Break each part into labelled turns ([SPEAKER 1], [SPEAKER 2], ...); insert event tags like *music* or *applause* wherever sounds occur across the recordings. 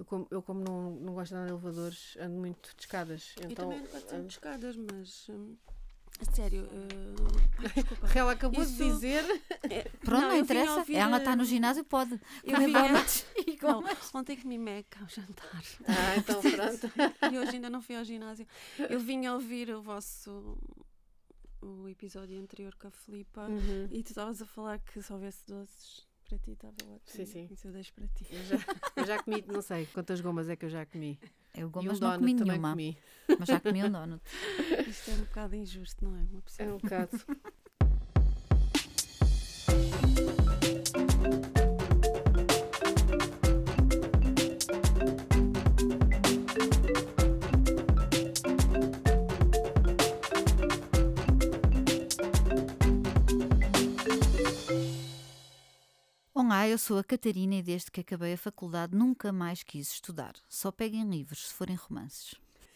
[SPEAKER 1] Eu como, eu como não, não gosto de andar de elevadores, ando muito de escadas.
[SPEAKER 2] eu
[SPEAKER 1] Então,
[SPEAKER 2] também não gosto
[SPEAKER 1] ando-
[SPEAKER 2] muito de escadas, mas. hum, a sério, uh, *laughs* desculpa.
[SPEAKER 1] Ela acabou
[SPEAKER 2] Isso-
[SPEAKER 1] de dizer.
[SPEAKER 3] Pronto, não,
[SPEAKER 2] eu vim
[SPEAKER 3] interessa.
[SPEAKER 2] ouvir,
[SPEAKER 3] Ela está no
[SPEAKER 2] eh,
[SPEAKER 3] ginásio, pode.
[SPEAKER 2] eu
[SPEAKER 3] Comer
[SPEAKER 2] vim-
[SPEAKER 3] donuts *laughs* e
[SPEAKER 2] Não,
[SPEAKER 3] gomas.
[SPEAKER 2] ontem comi meca ao jantar.
[SPEAKER 1] Ah, então *laughs* pronto.
[SPEAKER 2] e hoje ainda não fui ao ginásio. Eu vim a ouvir o vosso o episódio anterior com a Filipa
[SPEAKER 1] Uhum.
[SPEAKER 2] e tu estavas a falar que se houvesse doces para ti estava ótimo.
[SPEAKER 1] Sim, sim.
[SPEAKER 2] Isso eu deixo para ti.
[SPEAKER 1] Eu já, eu já comi, não sei quantas gomas é que eu já comi.
[SPEAKER 3] Eu
[SPEAKER 1] e um
[SPEAKER 3] gomas não comi
[SPEAKER 1] também
[SPEAKER 3] nenhuma,
[SPEAKER 1] comi.
[SPEAKER 3] mas já comi um donut.
[SPEAKER 2] Isto é um bocado injusto, não é? Uma pessoa.
[SPEAKER 1] É um bocado. *laughs*
[SPEAKER 3] Olá, eu sou a Catarina e desde que acabei a faculdade nunca mais quis estudar. Só peguem livros se forem romances.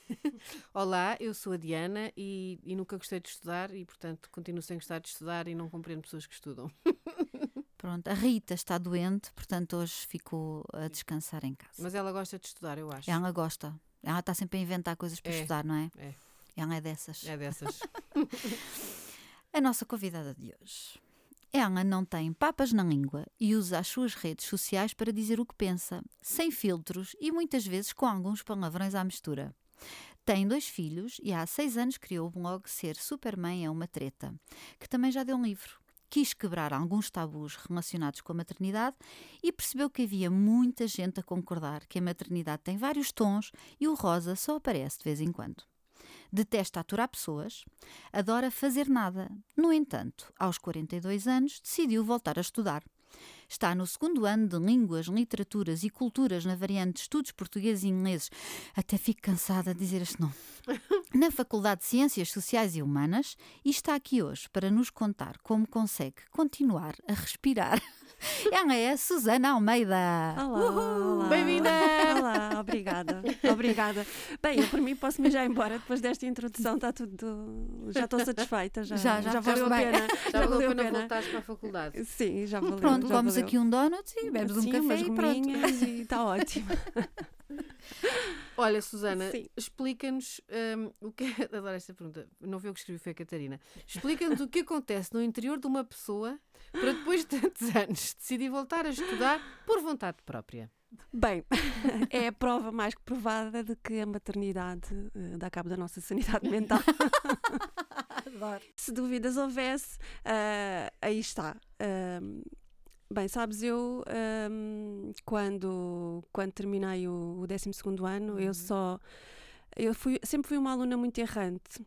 [SPEAKER 3] *laughs*
[SPEAKER 1] Olá, eu sou a Diana e, e nunca gostei de estudar e, portanto, continuo sem gostar de estudar e não compreendo pessoas que estudam. *laughs*
[SPEAKER 3] Pronto, a Rita está doente, portanto hoje ficou a descansar em casa.
[SPEAKER 1] Mas ela gosta de estudar, eu acho.
[SPEAKER 3] Ela gosta. Ela está sempre a inventar coisas para
[SPEAKER 1] É,
[SPEAKER 3] estudar, não é?
[SPEAKER 1] é.
[SPEAKER 3] Ela é dessas.
[SPEAKER 1] É dessas. *laughs*
[SPEAKER 3] A nossa convidada de hoje. Ela não tem papas na língua e usa as suas redes sociais para dizer o que pensa, sem filtros e muitas vezes com alguns palavrões à mistura. Tem dois filhos e há seis anos criou o blog Ser Supermãe é uma Treta, que também já deu um livro. Quis quebrar alguns tabus relacionados com a maternidade e percebeu que havia muita gente a concordar que a maternidade tem vários tons e o rosa só aparece de vez em quando. Detesta aturar pessoas, adora fazer nada. No entanto, aos 42 anos, decidiu voltar a estudar. Está no segundo ano de Línguas, Literaturas e Culturas na variante de Estudos Portugueses e Ingleses. Até fico cansada de dizer este nome. *laughs* Na Faculdade de Ciências Sociais e Humanas e está aqui hoje para nos contar como consegue continuar a respirar. *laughs* *laughs* Ela é a Susana Almeida.
[SPEAKER 2] Olá, olá.
[SPEAKER 1] Bem-vinda!
[SPEAKER 2] Olá, obrigada. Obrigada. Bem, eu por mim posso me já embora depois desta introdução, está tudo. Já estou satisfeita, já,
[SPEAKER 3] Já, já
[SPEAKER 2] valeu a pena.
[SPEAKER 1] Já valeu a pena voltares para a faculdade.
[SPEAKER 2] Sim, já valeu.
[SPEAKER 3] Pronto,
[SPEAKER 2] já
[SPEAKER 3] comes
[SPEAKER 2] valeu.
[SPEAKER 3] aqui um donut e bebes um café e pronto.
[SPEAKER 2] e está *laughs* ótimo.
[SPEAKER 1] Olha, Susana, explica-nos hum, o que é. *laughs* Adoro esta pergunta. Não foi eu que escrevi, foi a Catarina. Explica-nos o que acontece no interior de uma pessoa para depois de tantos anos decidir voltar a estudar por vontade própria.
[SPEAKER 2] Bem, *laughs* é a prova mais que provada de que a maternidade eh, dá cabo da nossa sanidade mental. *laughs*
[SPEAKER 3] Adoro.
[SPEAKER 2] Se dúvidas houvesse, ah, aí está. Ahm, bem, sabes, eu ahm, quando, quando terminei o, o 12 ano, eu só. Eu fui, sempre fui uma aluna muito errante.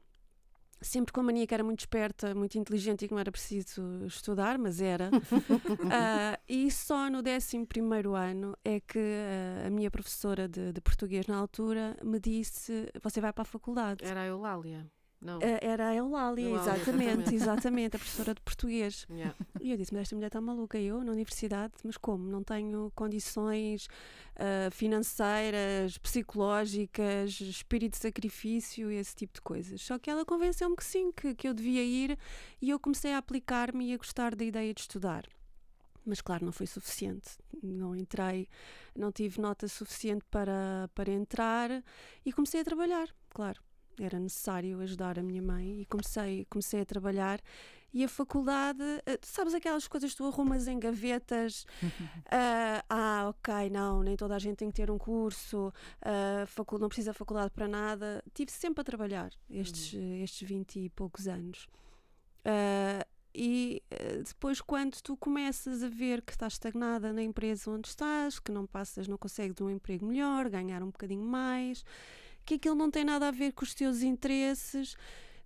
[SPEAKER 2] Sempre com a mania que era muito esperta, muito inteligente e que não era preciso estudar, mas era. *laughs* Ah, e só no 11 ano é que ah, a minha professora de, de português na altura me disse: Você vai para a faculdade.
[SPEAKER 1] Era a Eulália. Não.
[SPEAKER 2] Ah, Era a Eulália,
[SPEAKER 1] Eulália,
[SPEAKER 2] exatamente,
[SPEAKER 1] exatamente.
[SPEAKER 2] exatamente, a professora de português.
[SPEAKER 1] Yeah.
[SPEAKER 2] E eu disse: Mas esta mulher está maluca. Eu, na universidade, mas como? Não tenho condições ah, financeiras, psicológicas, espírito de sacrifício, esse tipo de coisas. Só que ela convenceu-me que sim, que, que eu devia ir e eu comecei a aplicar-me e a gostar da ideia de estudar. Mas claro, não foi suficiente. Não entrei, não tive nota suficiente para, para entrar e comecei a trabalhar, claro. Era necessário ajudar a minha mãe e comecei, comecei a trabalhar. E a faculdade, eh, sabes aquelas coisas que tu arrumas em gavetas? ah, *laughs* ah, ok, não, nem toda a gente tem que ter um curso, facu- não precisa de faculdade para nada. Tive sempre a trabalhar estes, eh, estes 20 e poucos anos. Ah, e depois, quando tu começas a ver que estás estagnada na empresa onde estás, que não passas, não consegues um emprego melhor, ganhar um bocadinho mais, que aquilo não tem nada a ver com os teus interesses,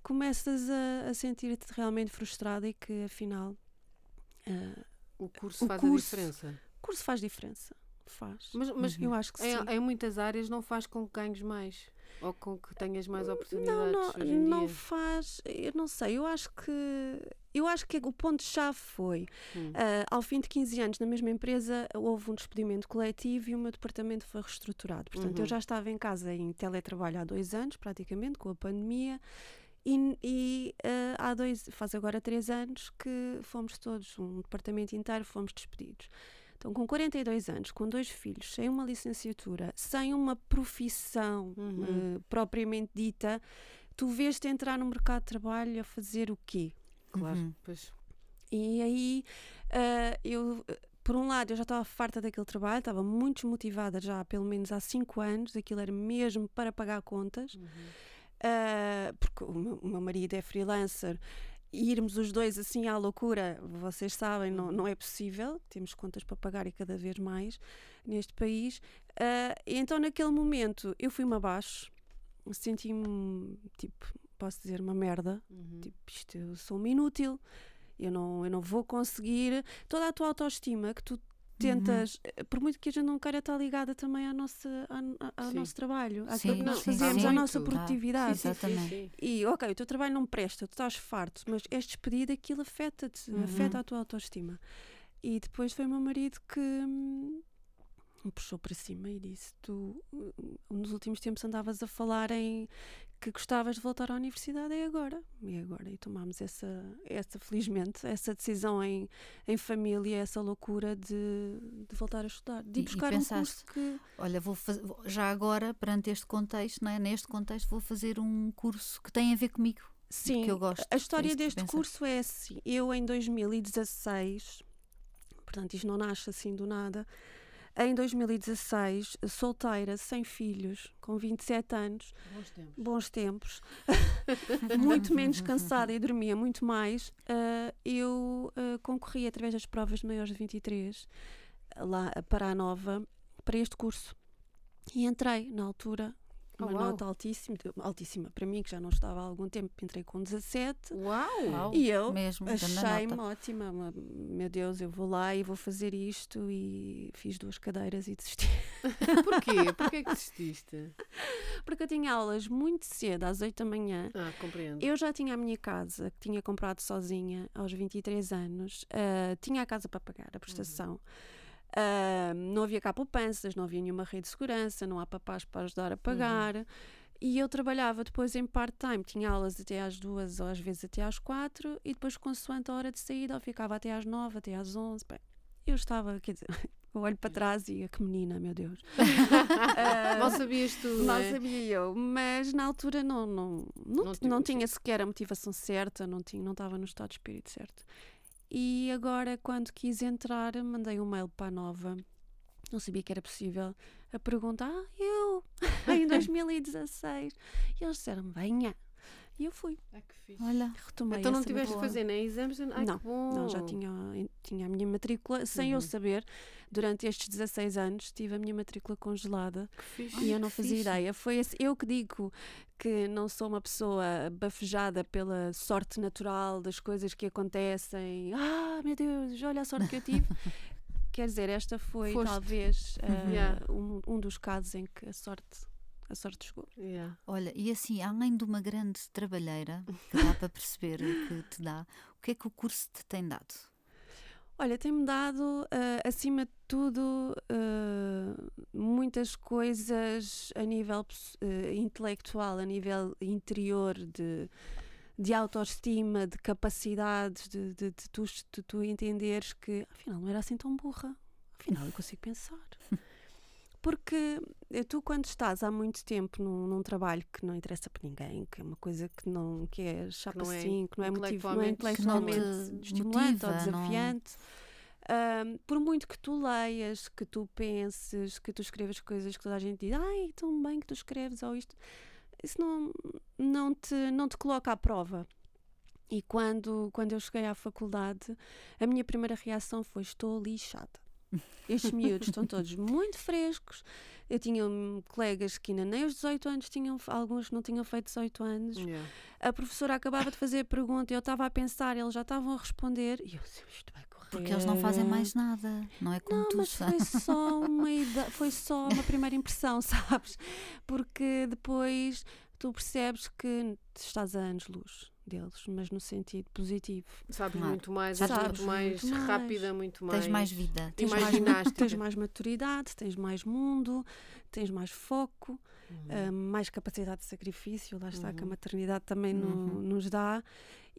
[SPEAKER 2] começas a, a sentir-te realmente frustrada e que afinal ah,
[SPEAKER 1] O curso
[SPEAKER 2] O
[SPEAKER 1] faz
[SPEAKER 2] curso-
[SPEAKER 1] a diferença.
[SPEAKER 2] o curso faz diferença. Faz.
[SPEAKER 1] Mas, mas
[SPEAKER 2] Eu acho que sim.
[SPEAKER 1] em, em muitas áreas não faz com que ganhes mais. Ou com que tenhas mais
[SPEAKER 2] Não,
[SPEAKER 1] oportunidades
[SPEAKER 2] não, não
[SPEAKER 1] dia.
[SPEAKER 2] faz. Eu não sei. Eu acho que. Eu acho que o ponto-chave foi,
[SPEAKER 1] Hum.
[SPEAKER 2] ah, ao fim de 15 anos na mesma empresa, houve um despedimento coletivo e o meu departamento foi reestruturado. Portanto,
[SPEAKER 1] Uhum.
[SPEAKER 2] eu já estava em casa em teletrabalho há dois anos, praticamente, com a pandemia, e, e, ah, há dois, faz agora três anos que fomos todos, um departamento inteiro, fomos despedidos. Então, com 42 anos, com dois filhos, sem uma licenciatura, sem uma profissão
[SPEAKER 1] Uhum.
[SPEAKER 2] eh, propriamente dita, tu vês-te entrar no mercado de trabalho a fazer o quê?
[SPEAKER 1] Claro.
[SPEAKER 3] Uhum.
[SPEAKER 1] Pois.
[SPEAKER 2] E aí, ah, eu, por um lado, eu já estava farta daquele trabalho, estava muito desmotivada já há pelo menos há cinco anos, aquilo era mesmo para pagar contas,
[SPEAKER 1] Uhum.
[SPEAKER 2] ah, porque o meu, o meu marido é freelancer. Irmos os dois assim à loucura, vocês sabem, não, não é possível. Temos contas para pagar e cada vez mais neste país. E então, naquele momento, eu fui-me abaixo, senti-me, tipo, posso dizer, uma merda.
[SPEAKER 1] Uhum.
[SPEAKER 2] Tipo, isto, eu sou uma inútil, eu não, eu não vou conseguir. Toda a tua autoestima que tu tentas, eh, por muito que a gente não queira estar ligada também à nossa, à- ao
[SPEAKER 1] Sim.
[SPEAKER 2] nosso trabalho, àquilo que nós
[SPEAKER 3] sim,
[SPEAKER 2] fazemos,
[SPEAKER 3] sim.
[SPEAKER 2] à nossa
[SPEAKER 1] Muito.
[SPEAKER 2] produtividade.
[SPEAKER 3] Exatamente.
[SPEAKER 2] E, ok, o teu trabalho não presta, tu estás farto, mas és despedido, aquilo afeta-te,
[SPEAKER 3] Uhum.
[SPEAKER 2] afeta a tua autoestima. E depois foi o meu marido que hum, me puxou para cima e disse: Tu, hum, nos últimos tempos, andavas a falar em que gostavas de voltar à universidade, é agora. E é agora. E tomámos essa, essa felizmente, essa decisão em, em família, essa loucura de, de voltar a estudar, de ir
[SPEAKER 3] e
[SPEAKER 2] buscar um curso
[SPEAKER 3] pensaste,
[SPEAKER 2] que.
[SPEAKER 3] Olha, vou faz- já agora, perante este contexto, é? neste contexto, vou fazer um curso que tem a ver comigo.
[SPEAKER 2] Sim,
[SPEAKER 3] que eu gosto.
[SPEAKER 2] A história
[SPEAKER 3] que
[SPEAKER 2] deste
[SPEAKER 3] pensaste.
[SPEAKER 2] curso é assim. Eu, em 2016, portanto, isto não nasce assim do nada. Em 2016, solteira, sem filhos, com 27 anos,
[SPEAKER 1] Bons tempos.
[SPEAKER 2] bons tempos, *laughs* muito menos cansada e dormia muito mais, ah, eu ah, concorri através das provas de maiores de 23, lá para a Nova, para este curso. E entrei na altura, uma
[SPEAKER 1] uau.
[SPEAKER 2] nota altíssima, altíssima para mim, que já não estava há algum tempo, entrei com 17.
[SPEAKER 1] Uau!
[SPEAKER 2] E eu Achei-me ótima. uma- Meu Deus, eu vou lá e vou fazer isto. E fiz duas cadeiras e desisti. *laughs*
[SPEAKER 1] Porquê? *laughs* Porquê que desististe?
[SPEAKER 2] Porque eu tinha aulas muito cedo, às 8 da manhã.
[SPEAKER 1] Ah, compreendo.
[SPEAKER 2] Eu já tinha a minha casa, que tinha comprado sozinha aos 23 anos. ah, tinha a casa para pagar, a prestação. Ah, não havia cá poupanças, não havia nenhuma rede de segurança, não há papás para ajudar a pagar. E eu trabalhava depois em part-time, tinha aulas até às duas ou às vezes até às quatro, e depois, consoante a hora de saída, eu ficava até às nove, até às onze. Bem, eu estava, *laughs* quer dizer, eu olho para trás e a que menina, meu Deus. *laughs* Ah,
[SPEAKER 1] Mal sabias tu, não
[SPEAKER 2] Mal
[SPEAKER 1] é?
[SPEAKER 2] sabia eu, mas na altura não, não, não,
[SPEAKER 1] Não
[SPEAKER 2] não tinha sequer a motivação certa, não, tinha, não estava no estado de espírito certo. E agora, quando quis entrar, mandei um mail para a Nova, não sabia que era possível, a perguntar, ah, eu, *laughs* em 2016. E eles disseram, venha. E eu fui,
[SPEAKER 1] Ah, que fixe.
[SPEAKER 3] Olha,
[SPEAKER 2] retomei
[SPEAKER 1] Então não tiveste que
[SPEAKER 3] boa.
[SPEAKER 1] fazer nem exames? Ai,
[SPEAKER 2] Não,
[SPEAKER 1] que bom.
[SPEAKER 2] não, já tinha, tinha a minha matrícula, sem eu
[SPEAKER 1] Uhum.
[SPEAKER 2] saber, durante estes 16 anos, tive a minha matrícula congelada e eu não fazia
[SPEAKER 3] fixe.
[SPEAKER 2] ideia. Foi esse- eu que digo que não sou uma pessoa bafejada pela sorte natural das coisas que acontecem. Ah, meu Deus, olha a sorte que eu tive. *laughs* Quer dizer, esta foi
[SPEAKER 1] Foste.
[SPEAKER 2] talvez ah, *laughs*
[SPEAKER 1] Yeah.
[SPEAKER 2] um, um dos casos em que a sorte, a sorte chegou.
[SPEAKER 1] Yeah.
[SPEAKER 3] olha, e assim, além de uma grande trabalheira que dá para perceber que te dá, o que é que o curso te tem dado?
[SPEAKER 2] Olha, tem-me dado, ah, acima de tudo, ah, muitas coisas a nível ah, intelectual, a nível interior de, de autoestima, de capacidades, de, de, de tu, de tu entenderes que afinal não era assim tão burra, afinal eu consigo pensar. Porque eh, tu, quando estás há muito tempo num, num trabalho que não interessa para ninguém, que é uma coisa que não que é chapa
[SPEAKER 1] não é
[SPEAKER 2] assim, que não é, motivo, não é
[SPEAKER 1] intelectualmente-
[SPEAKER 3] Que não te
[SPEAKER 2] intelectualmente estimulante ou
[SPEAKER 3] não-
[SPEAKER 2] desafiante. Ahm, por muito que tu leias, que tu penses, que tu escrevas coisas que toda a gente diz, ai, tão bem que tu escreves, ou isto, isso não, não, te, não te coloca à prova. E quando, quando eu cheguei à faculdade, a minha primeira reação foi: estou lixada. Estes miúdos estão todos muito frescos. Eu tinha colegas que ainda nem os 18 anos tinham, alguns não tinham feito 18 anos.
[SPEAKER 1] Yeah.
[SPEAKER 2] A professora acabava de fazer a pergunta, eu estava a pensar, eles já estavam a responder. E eu, isto vai correr.
[SPEAKER 3] Porque eles não fazem mais nada, não é como
[SPEAKER 2] Não,
[SPEAKER 3] tu
[SPEAKER 2] mas foi só uma ida- foi só uma primeira impressão, *laughs* sabes? Porque depois tu percebes que estás a anos-luz deles, mas no sentido positivo.
[SPEAKER 1] Sabes
[SPEAKER 3] Claro.
[SPEAKER 1] muito mais,
[SPEAKER 3] Sabes
[SPEAKER 1] és muito mais
[SPEAKER 2] muito mais.
[SPEAKER 1] rápida, muito mais.
[SPEAKER 3] Tens mais vida.
[SPEAKER 2] Tens
[SPEAKER 1] mais
[SPEAKER 2] mais,
[SPEAKER 1] ginástica.
[SPEAKER 2] tens mais maturidade, tens mais mundo, tens mais foco,
[SPEAKER 1] Uhum.
[SPEAKER 2] ah, mais capacidade de sacrifício, lá está que a
[SPEAKER 1] Uhum.
[SPEAKER 2] maternidade também no-
[SPEAKER 3] Uhum.
[SPEAKER 2] nos dá.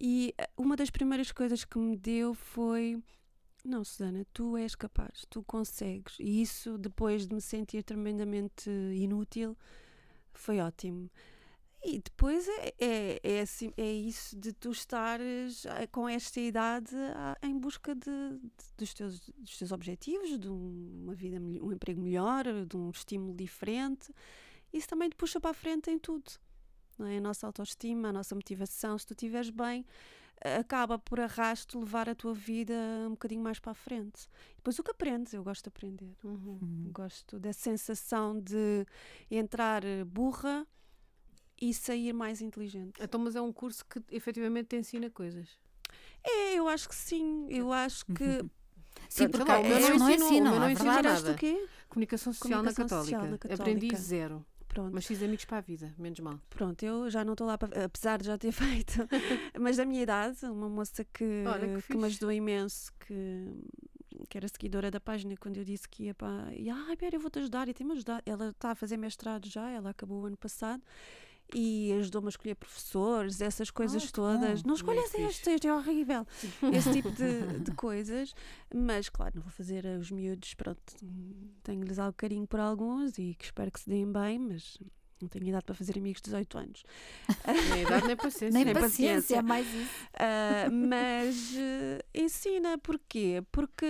[SPEAKER 2] E ah, uma das primeiras coisas que me deu foi Não, Susana, tu és capaz, tu consegues. E isso, depois de me sentir tremendamente inútil, foi ótimo. E depois é, é, é, assim, é isso de tu estares eh, com esta idade ah, em busca de, de- dos, teus, dos teus objetivos, de um- uma vida, um emprego melhor, de um estímulo diferente. Isso também te puxa para a frente em tudo. Não é? A nossa autoestima, a nossa motivação, se tu estiveres bem, eh, acaba por arrasto levar a tua vida um bocadinho mais para a frente. Depois o que aprendes, eu gosto de aprender.
[SPEAKER 1] Uhum.
[SPEAKER 3] Uhum.
[SPEAKER 2] Gosto da sensação de entrar eh, burra e sair mais inteligente.
[SPEAKER 1] Então, mas é um curso que efetivamente te ensina coisas.
[SPEAKER 2] É, eu acho que sim. Eu acho que.
[SPEAKER 3] Uhum. *laughs* Sim, porque
[SPEAKER 1] lá, o meu não
[SPEAKER 3] não
[SPEAKER 1] ensinou, o
[SPEAKER 3] ensinam,
[SPEAKER 1] meu não
[SPEAKER 3] é.
[SPEAKER 2] Tiraste
[SPEAKER 1] nada.
[SPEAKER 2] o quê?
[SPEAKER 1] Comunicação social, na,
[SPEAKER 2] Comunicação
[SPEAKER 1] católica.
[SPEAKER 2] Social na Católica.
[SPEAKER 1] Aprendi zero.
[SPEAKER 2] Pronto.
[SPEAKER 1] Mas fiz amigos para a vida, menos mal.
[SPEAKER 2] Pronto, eu já não estou lá, para, apesar de já ter *laughs* feito, mas da minha idade, uma moça que,
[SPEAKER 1] Olha, que
[SPEAKER 2] que, me ajudou imenso, que, que era seguidora da página, quando eu disse que ia para. E, ai, Pera, eu vou-te ajudar e tem-me ajudado. Ela está a fazer mestrado já, ela acabou o ano passado. E ajudou-me a escolher professores, essas coisas
[SPEAKER 3] Ah,
[SPEAKER 2] todas.
[SPEAKER 3] bom.
[SPEAKER 2] Não escolhas
[SPEAKER 1] Muito
[SPEAKER 2] este, este é horrível. Esse tipo *laughs* de, de coisas. Mas, claro, não vou fazer os miúdos. Pronto, tenho-lhes algo carinho por alguns e que espero que se deem bem, mas não tenho idade para fazer amigos de 18 anos.
[SPEAKER 1] Nem idade, nem *laughs* paciência.
[SPEAKER 3] Nem,
[SPEAKER 2] Nem
[SPEAKER 3] paciência,
[SPEAKER 2] paciência.
[SPEAKER 3] é mais isso.
[SPEAKER 2] Ah, mas eh, ensina porquê? Porque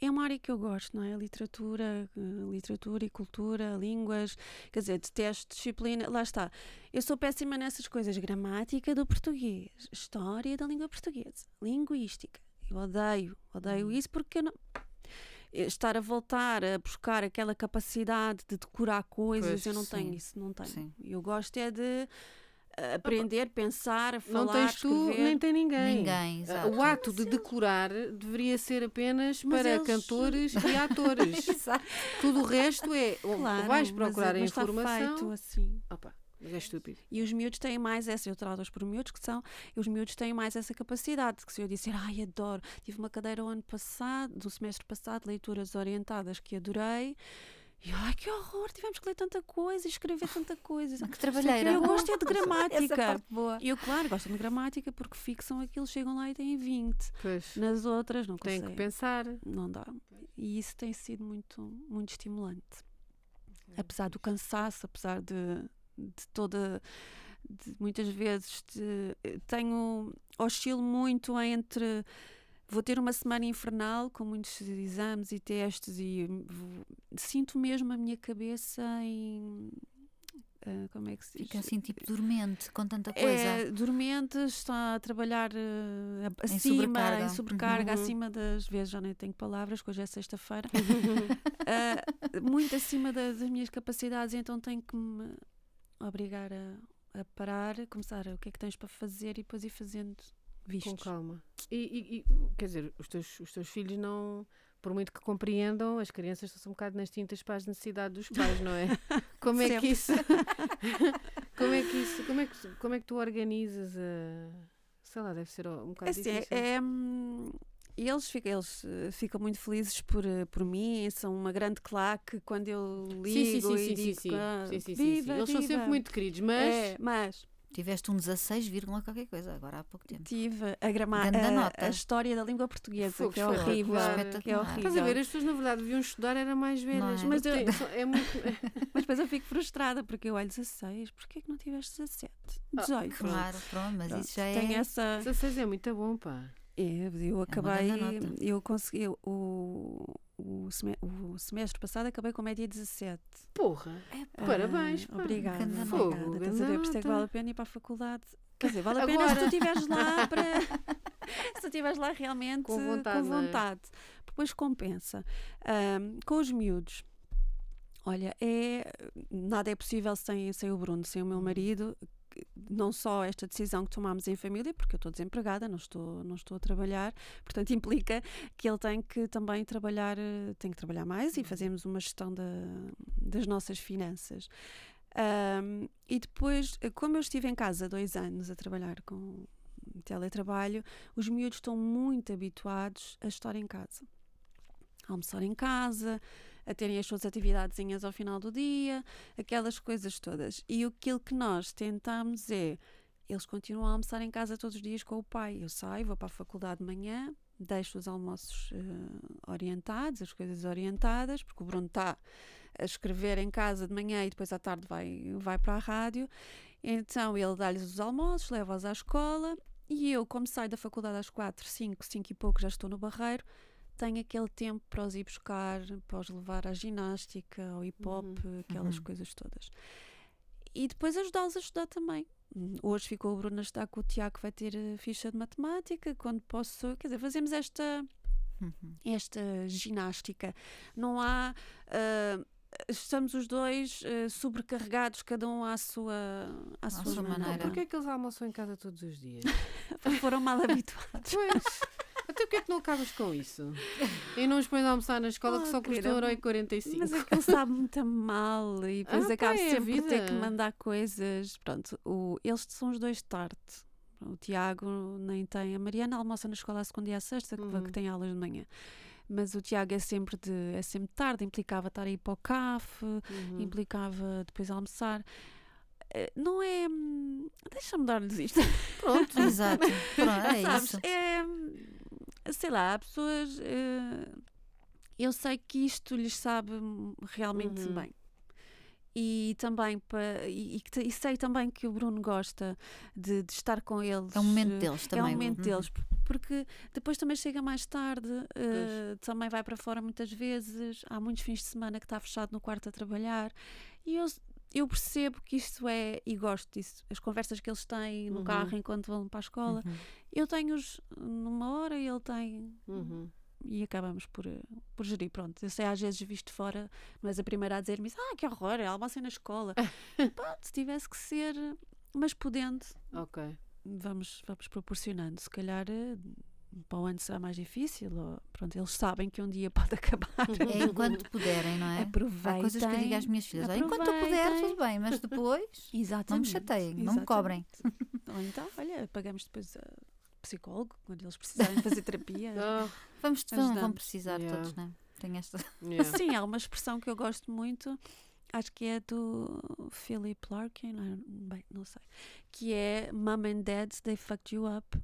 [SPEAKER 2] é uma área que eu gosto, não é? Literatura, eh, literatura e cultura, línguas, quer dizer, detesto disciplina, lá está. Eu sou péssima nessas coisas, gramática do português, história da língua portuguesa, linguística. Eu odeio, odeio isso porque eu não eh, estar a voltar a buscar aquela capacidade de decorar coisas,
[SPEAKER 1] Pois,
[SPEAKER 2] eu não tenho
[SPEAKER 3] sim,
[SPEAKER 2] isso, não tenho.
[SPEAKER 3] sim.
[SPEAKER 2] Eu gosto é de aprender, pensar, falar,
[SPEAKER 1] Não tens tu,
[SPEAKER 2] escrever.
[SPEAKER 1] nem tem ninguém.
[SPEAKER 3] Ninguém,
[SPEAKER 1] Ah,
[SPEAKER 3] exato.
[SPEAKER 1] O ato de decorar deveria ser apenas
[SPEAKER 2] Mas
[SPEAKER 1] para
[SPEAKER 2] eles-
[SPEAKER 1] cantores *laughs* e atores.
[SPEAKER 3] Exato.
[SPEAKER 1] Tudo o resto é
[SPEAKER 2] Claro,
[SPEAKER 1] vais
[SPEAKER 2] mas-
[SPEAKER 1] procurar a
[SPEAKER 2] mas está
[SPEAKER 1] informação.
[SPEAKER 2] feito assim.
[SPEAKER 1] Opa, mas é estúpido.
[SPEAKER 2] E os miúdos têm mais essa, eu trato-os por miúdos que são, e os miúdos têm mais essa capacidade, que se eu disser, ai, adoro, tive uma cadeira o ano passado, do semestre passado, leituras orientadas que adorei, e ai, que horror, tivemos que ler tanta coisa e escrever tanta coisa.
[SPEAKER 3] Que trabalheira.
[SPEAKER 2] Eu gosto é de gramática. *laughs* E eu, claro, gosto de gramática porque fixam aquilo, chegam lá e têm 20.
[SPEAKER 1] Pois,
[SPEAKER 2] Nas outras não
[SPEAKER 1] tem
[SPEAKER 2] conseguem.
[SPEAKER 1] que pensar.
[SPEAKER 2] Não dá. E isso tem sido muito, muito estimulante. Apesar do cansaço, apesar de, de toda. de muitas vezes de- tenho. oscilo muito entre. Vou ter uma semana infernal com muitos exames e testes e vou- sinto mesmo a minha cabeça em. ah, como é que se diz?
[SPEAKER 3] Fica assim, tipo, dormente, com tanta coisa.
[SPEAKER 2] É, dormente, está a trabalhar eh, a-
[SPEAKER 3] Em
[SPEAKER 2] acima,
[SPEAKER 3] sobrecarga.
[SPEAKER 2] em sobrecarga,
[SPEAKER 1] Uhum.
[SPEAKER 2] acima das vezes, já nem tenho palavras, hoje é sexta-feira, Ah, *laughs* muito acima da- das minhas capacidades, então tenho que me obrigar a, a parar, começar o que é que tens para fazer e depois ir fazendo
[SPEAKER 1] Com
[SPEAKER 2] vistos.
[SPEAKER 1] calma. E, e- e, quer dizer, os teus, os teus filhos não. Por muito que compreendam, as crianças estão um bocado nas tintas para as necessidades dos pais, não é? *laughs* Como é que isso. *laughs* como é que isso. Como é que, como é que tu organizas a. Sei lá, deve ser um bocado
[SPEAKER 2] Assim,
[SPEAKER 1] difícil.
[SPEAKER 2] é, é, hum, eles, ficam, eles eh, ficam muito felizes por, eh, por mim, são uma grande claque quando eu ligo
[SPEAKER 1] Sim, sim, sim,
[SPEAKER 2] e
[SPEAKER 1] sim, sim,
[SPEAKER 2] digo
[SPEAKER 1] sim.
[SPEAKER 2] "Ah,
[SPEAKER 1] Sim, sim, sim, sim.
[SPEAKER 2] viva,
[SPEAKER 1] Eles são
[SPEAKER 2] viva."
[SPEAKER 1] sempre muito queridos, mas.
[SPEAKER 2] É, mas
[SPEAKER 3] Tiveste um 16, vírgula qualquer coisa, agora há pouco tempo.
[SPEAKER 2] tive a, grama
[SPEAKER 3] Ganda
[SPEAKER 2] a, a história da língua portuguesa,
[SPEAKER 1] Fogo,
[SPEAKER 2] que é horrível. Que é horrível.
[SPEAKER 1] Estás a ver, as pessoas na verdade deviam estudar, era mais velhas.
[SPEAKER 3] é?
[SPEAKER 1] Mas
[SPEAKER 2] eu-
[SPEAKER 1] é muito. *laughs* *laughs*
[SPEAKER 2] Mas depois eu fico frustrada porque eu olho 16, porquê é que não tiveste 17? 18.
[SPEAKER 3] Claro, pronto, mas
[SPEAKER 2] Pronto,
[SPEAKER 3] isso já é.
[SPEAKER 2] Tem essa.
[SPEAKER 1] 16 é muito bom, pá.
[SPEAKER 2] É, eu
[SPEAKER 3] uma
[SPEAKER 2] acabei,
[SPEAKER 3] nota.
[SPEAKER 2] eu consegui o, o, seme- o semestre passado acabei com média 17.
[SPEAKER 1] Porra.
[SPEAKER 2] Ah,
[SPEAKER 1] Parabéns, pá.
[SPEAKER 2] Obrigada, obrigada. Estás a ver, por isso é que vale a pena ir para a faculdade. Quer dizer, vale a pena se tu
[SPEAKER 1] Agora.
[SPEAKER 2] estiveres lá *laughs* para. se tu estiveres lá realmente
[SPEAKER 1] Com vontade,
[SPEAKER 2] com
[SPEAKER 1] é?
[SPEAKER 2] vontade. Depois compensa. Ahm, com os miúdos. Olha, é, nada é possível sem, sem o Bruno, sem o meu marido. Não só esta decisão que tomámos em família, porque eu estou desempregada, não estou, não estou a trabalhar, portanto implica que ele tem que também trabalhar, eh, tem que trabalhar mais e fazermos uma gestão da, das nossas finanças. Ahm, e depois, eh, como eu estive em casa dois anos a trabalhar com teletrabalho, os miúdos estão muito habituados a estar em casa. A almoçar em casa, a terem as suas atividadezinhas ao final do dia, aquelas coisas todas. E aquilo que nós tentamos é, eles continuam a almoçar em casa todos os dias com o pai. Eu saio, vou para a faculdade de manhã, deixo os almoços uh, orientados, as coisas orientadas, porque o Bruno está a escrever em casa de manhã e depois à tarde vai, vai para a rádio. Então ele dá-lhes os almoços, leva-os à escola e eu, como saio da faculdade às quatro, cinco, cinco e pouco, já estou no barreiro, tenho aquele tempo para os ir buscar, para os levar à ginástica, ao hip hop, uhum. aquelas uhum. coisas todas. E depois ajudá-los a estudar também. Hoje ficou o Bruno a estar com o Tiago, que vai ter eh, ficha de matemática. Quando posso, quer dizer, fazemos esta, uhum. esta ginástica. Não há. Uh, estamos os dois uh, sobrecarregados, cada um à sua, à, à sua, sua maneira. maneira.
[SPEAKER 1] Porquê é que eles almoçam em casa todos os dias? *laughs*
[SPEAKER 2] Foram mal *laughs* habituados.
[SPEAKER 1] Pois. Até o que é que não acabas com isso? E não os pões a almoçar na escola oh, que só custa 1,45€.
[SPEAKER 2] Mas é que ele sabe muito mal e depois ah, acaba é sempre por ter que mandar coisas. Pronto, o, eles são os dois de tarde. O Tiago nem tem. A Mariana almoça na escola a segunda e a sexta, uhum. que tem aulas de manhã mas o Tiago é sempre de é sempre tarde, implicava estar aí para o CAF, uhum. implicava depois almoçar. Eh, não é. Hum, deixa-me dar-lhes isto.
[SPEAKER 3] Pronto, *laughs* exato. Pronto, é Sabes, isso.
[SPEAKER 2] É sei lá, há pessoas. Uh, eu sei que isto lhes sabe realmente uhum. bem. E também para, e, e, sei também que o Bruno gosta de, de, estar com eles.
[SPEAKER 3] É o momento deles também.
[SPEAKER 2] É o momento uhum. deles, porque depois também chega mais tarde, uh, também vai para fora muitas vezes. Há muitos fins de semana que está fechado no quarto a trabalhar. E eu, eu percebo que isto é, e gosto disso, as conversas que eles têm no uhum. carro enquanto vão para a escola. Uhum. Eu tenho-os numa hora e ele tem. Uhum. E acabamos por, por gerir. Pronto, eu sei às vezes visto fora, não és a primeira a dizer-me ah, que horror, ela almocem na escola. *laughs* Pronto, se tivesse que ser, mas podendo.
[SPEAKER 1] Ok.
[SPEAKER 2] Vamos, vamos proporcionando. Se calhar eh, para o ano será mais difícil, ou, pronto, eles sabem que um dia *laughs* pode acabar.
[SPEAKER 3] É enquanto puderem, não é?
[SPEAKER 2] Aproveitem. Há
[SPEAKER 3] coisas que eu digo às minhas filhas: enquanto eu puder, tudo bem, mas depois Exatamente. *laughs* não me chateiem, Exatamente. não me cobrem. *laughs*
[SPEAKER 2] Ou então, olha, pagamos depois a psicólogo quando eles precisarem fazer terapia.
[SPEAKER 3] oh. Vamos, vão, vão precisar yeah. todos, não é? Tem esta.
[SPEAKER 2] Yeah. Sim, há uma expressão que eu gosto muito acho que é do Philip Larkin, bem, não sei, que é Mom and Dad, they fucked you up.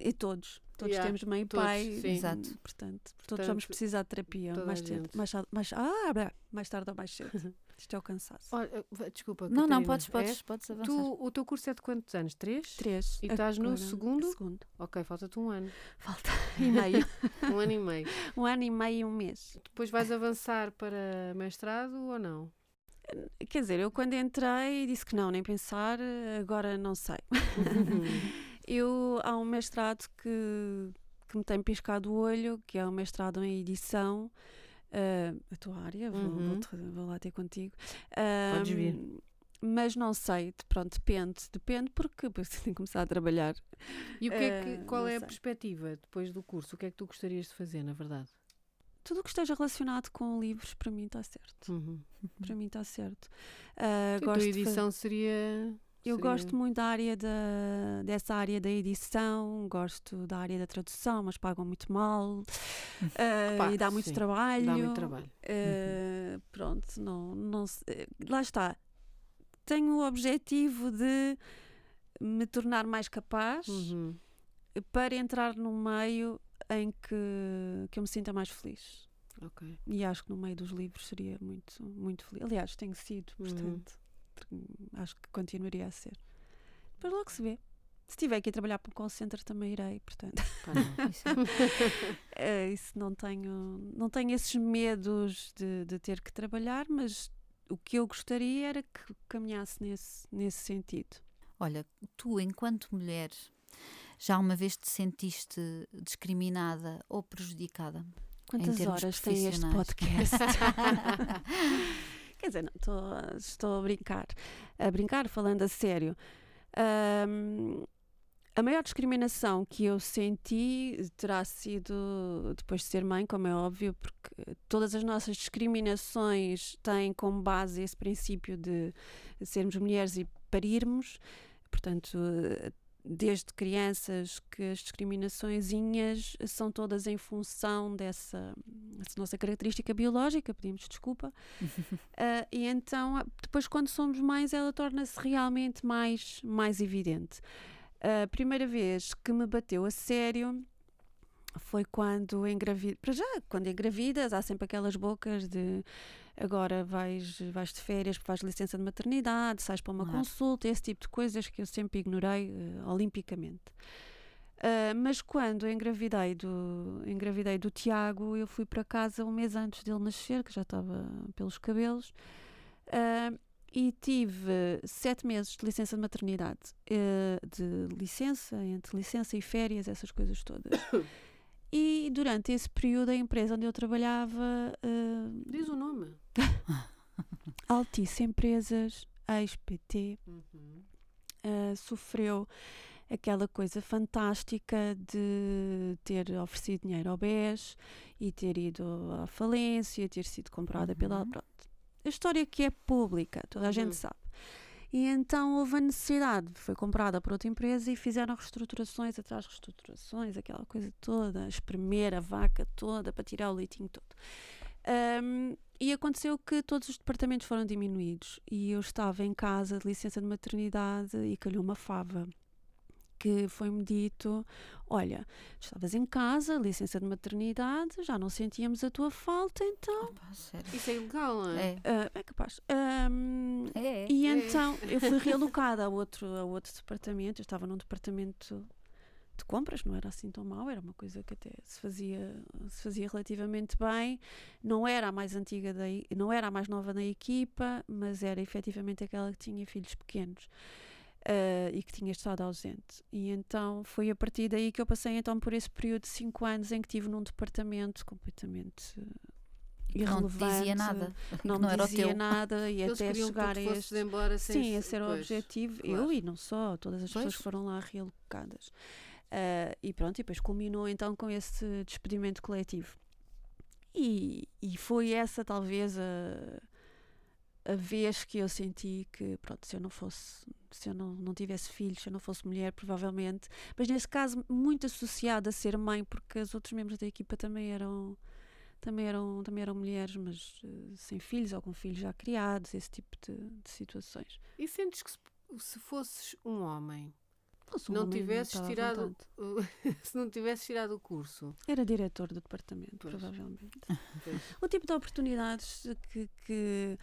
[SPEAKER 2] E todos. Todos yeah, temos mãe e pai.
[SPEAKER 3] Sim. Exato.
[SPEAKER 2] Portanto, portanto, todos vamos precisar de terapia mais cedo. Mais, mais, ah, mais tarde ou mais cedo. *laughs* Isto é o cansaço.
[SPEAKER 1] Olha, desculpa.
[SPEAKER 3] Não, Catarina. não, podes, podes, é? podes avançar.
[SPEAKER 1] Tu, o teu curso é de quantos anos? Três?
[SPEAKER 2] Três.
[SPEAKER 1] E estás no segundo?
[SPEAKER 2] Segundo.
[SPEAKER 1] Ok, falta-te um ano.
[SPEAKER 2] Falta *laughs* e meio.
[SPEAKER 1] um ano e meio. *laughs*
[SPEAKER 2] Um ano e meio e um mês.
[SPEAKER 1] Depois vais avançar para mestrado ou não?
[SPEAKER 2] Quer dizer, eu quando entrei disse que não, nem pensar, agora não sei. Uhum. Eu, há um mestrado que, que me tem piscado o olho, que é um mestrado em edição. Uh, a tua área, vou, uhum. vou, vou, lá ter contigo.
[SPEAKER 1] Uh, Podes vir.
[SPEAKER 2] Mas não sei, pronto, depende, depende porque depois *laughs* tenho que começar a trabalhar.
[SPEAKER 1] E o que é que, qual é a perspectiva depois do curso? O que é que tu gostarias de fazer, na verdade?
[SPEAKER 2] tudo o que esteja relacionado com livros, para mim está certo. Uhum. Para mim está certo.
[SPEAKER 1] Uh, gosto a edição de... seria.
[SPEAKER 2] Eu seria... gosto muito da área da, dessa área da edição, gosto da área da tradução, mas pagam muito mal uh, Pá, e dá muito sim, trabalho.
[SPEAKER 1] Dá muito trabalho.
[SPEAKER 2] Uh, uhum. Pronto, não, não lá está. Tenho o objetivo de me tornar mais capaz uhum. para entrar no meio em que, que eu me sinta mais feliz.
[SPEAKER 1] Okay.
[SPEAKER 2] E acho que no meio dos livros seria muito, muito feliz. Aliás, tenho sido, uhum. portanto, uhum. Acho que continuaria a ser. Depois logo se vê. Se tiver aqui a trabalhar para o call center também irei, portanto.
[SPEAKER 3] não, isso, *laughs*
[SPEAKER 2] é, isso não tenho, não tenho esses medos de, de ter que trabalhar, mas o que eu gostaria era que caminhasse nesse, nesse sentido.
[SPEAKER 3] Olha, tu, enquanto mulher, já uma vez te sentiste discriminada ou prejudicada?
[SPEAKER 2] Quantas horas tem este podcast? *laughs* *laughs* Quer dizer, não, tô, estou a brincar. A brincar, falando a sério. Um, a maior discriminação que eu senti terá sido depois de ser mãe, como é óbvio, porque todas as nossas discriminações têm como base esse princípio de sermos mulheres e parirmos. Portanto, desde crianças que as discriminações são todas em função dessa, dessa nossa característica biológica, pedimos desculpa, uh, *laughs* e então depois quando somos mães ela torna-se realmente mais, mais evidente. A primeira vez que me bateu a sério foi quando engravidas. Para já, quando engravidas, há sempre aquelas bocas de agora vais, vais de férias, vais de licença de maternidade, sais para uma
[SPEAKER 3] Claro.
[SPEAKER 2] consulta, esse tipo de coisas que eu sempre ignorei eh, olimpicamente. Ah, mas quando engravidei do, engravidei do Tiago, eu fui para casa um mês antes dele nascer, que já estava pelos cabelos, ah, e tive sete meses de licença de maternidade, eh, de licença, entre licença e férias, essas coisas todas. *coughs* E durante esse período, a empresa onde eu trabalhava, ah,
[SPEAKER 1] Diz o nome. *laughs*
[SPEAKER 2] Altice Empresas, ex-PT,
[SPEAKER 1] Uhum.
[SPEAKER 2] uh, sofreu aquela coisa fantástica de ter oferecido dinheiro ao BES e ter ido à falência, ter sido comprada pela.
[SPEAKER 3] Uhum.
[SPEAKER 2] Pronto. A história que é pública, toda a
[SPEAKER 1] Uhum.
[SPEAKER 2] gente sabe. E então houve a necessidade, foi comprada por outra empresa e fizeram reestruturações atrás de reestruturações, aquela coisa toda, espremer a vaca toda para tirar o leitinho todo. Ahm, e aconteceu que todos os departamentos foram diminuídos e eu estava em casa de licença de maternidade e calhou uma fava. Que foi-me dito: Olha, estavas em casa, licença de maternidade, já não sentíamos a tua falta, então.
[SPEAKER 3] Opa, sério.
[SPEAKER 1] Isso é ilegal, não é?
[SPEAKER 3] É,
[SPEAKER 2] ah, é capaz. Ahm,
[SPEAKER 3] é, é.
[SPEAKER 2] e
[SPEAKER 1] É.
[SPEAKER 2] então eu fui realocada a outro, a outro departamento. Eu estava num departamento de compras, não era assim tão mau, era uma coisa que até se fazia, se fazia relativamente bem. Não era a mais antiga, da, não era a mais nova na equipa, mas era efetivamente aquela que tinha filhos pequenos. ah, e que tinha estado ausente. E então foi a partir daí que eu passei então por esse período de cinco anos em que estive num departamento completamente ah,
[SPEAKER 3] Que não
[SPEAKER 2] irrelevante.
[SPEAKER 3] dizia nada.
[SPEAKER 2] Não,
[SPEAKER 3] não
[SPEAKER 2] me
[SPEAKER 3] era o
[SPEAKER 2] dizia
[SPEAKER 3] teu.
[SPEAKER 2] nada e
[SPEAKER 1] Eles
[SPEAKER 2] até chegar
[SPEAKER 1] que
[SPEAKER 2] a este...
[SPEAKER 1] embora sem
[SPEAKER 2] Sim, esse era o objetivo.
[SPEAKER 1] claro.
[SPEAKER 2] Eu e não só, todas as pessoas
[SPEAKER 1] Pois.
[SPEAKER 2] que foram lá realocadas. Ah, e pronto, e depois culminou então com esse despedimento coletivo. E, e foi essa talvez a, a vez que eu senti que, pronto, se eu não fosse, se eu não, não tivesse filhos, se eu não fosse mulher, provavelmente, mas nesse caso muito associada a ser mãe, porque os outros membros da equipa também eram também eram, também eram mulheres, mas eh, sem filhos ou com filhos já criados, esse tipo de, de situações.
[SPEAKER 1] E sentes que se, se fosses um homem, não tivesses tirado, *laughs* se não tivesses tirado o curso,
[SPEAKER 2] Era diretor do departamento,
[SPEAKER 1] Pois.
[SPEAKER 2] provavelmente. *laughs*
[SPEAKER 1] Pois.
[SPEAKER 2] o tipo de oportunidades que, que-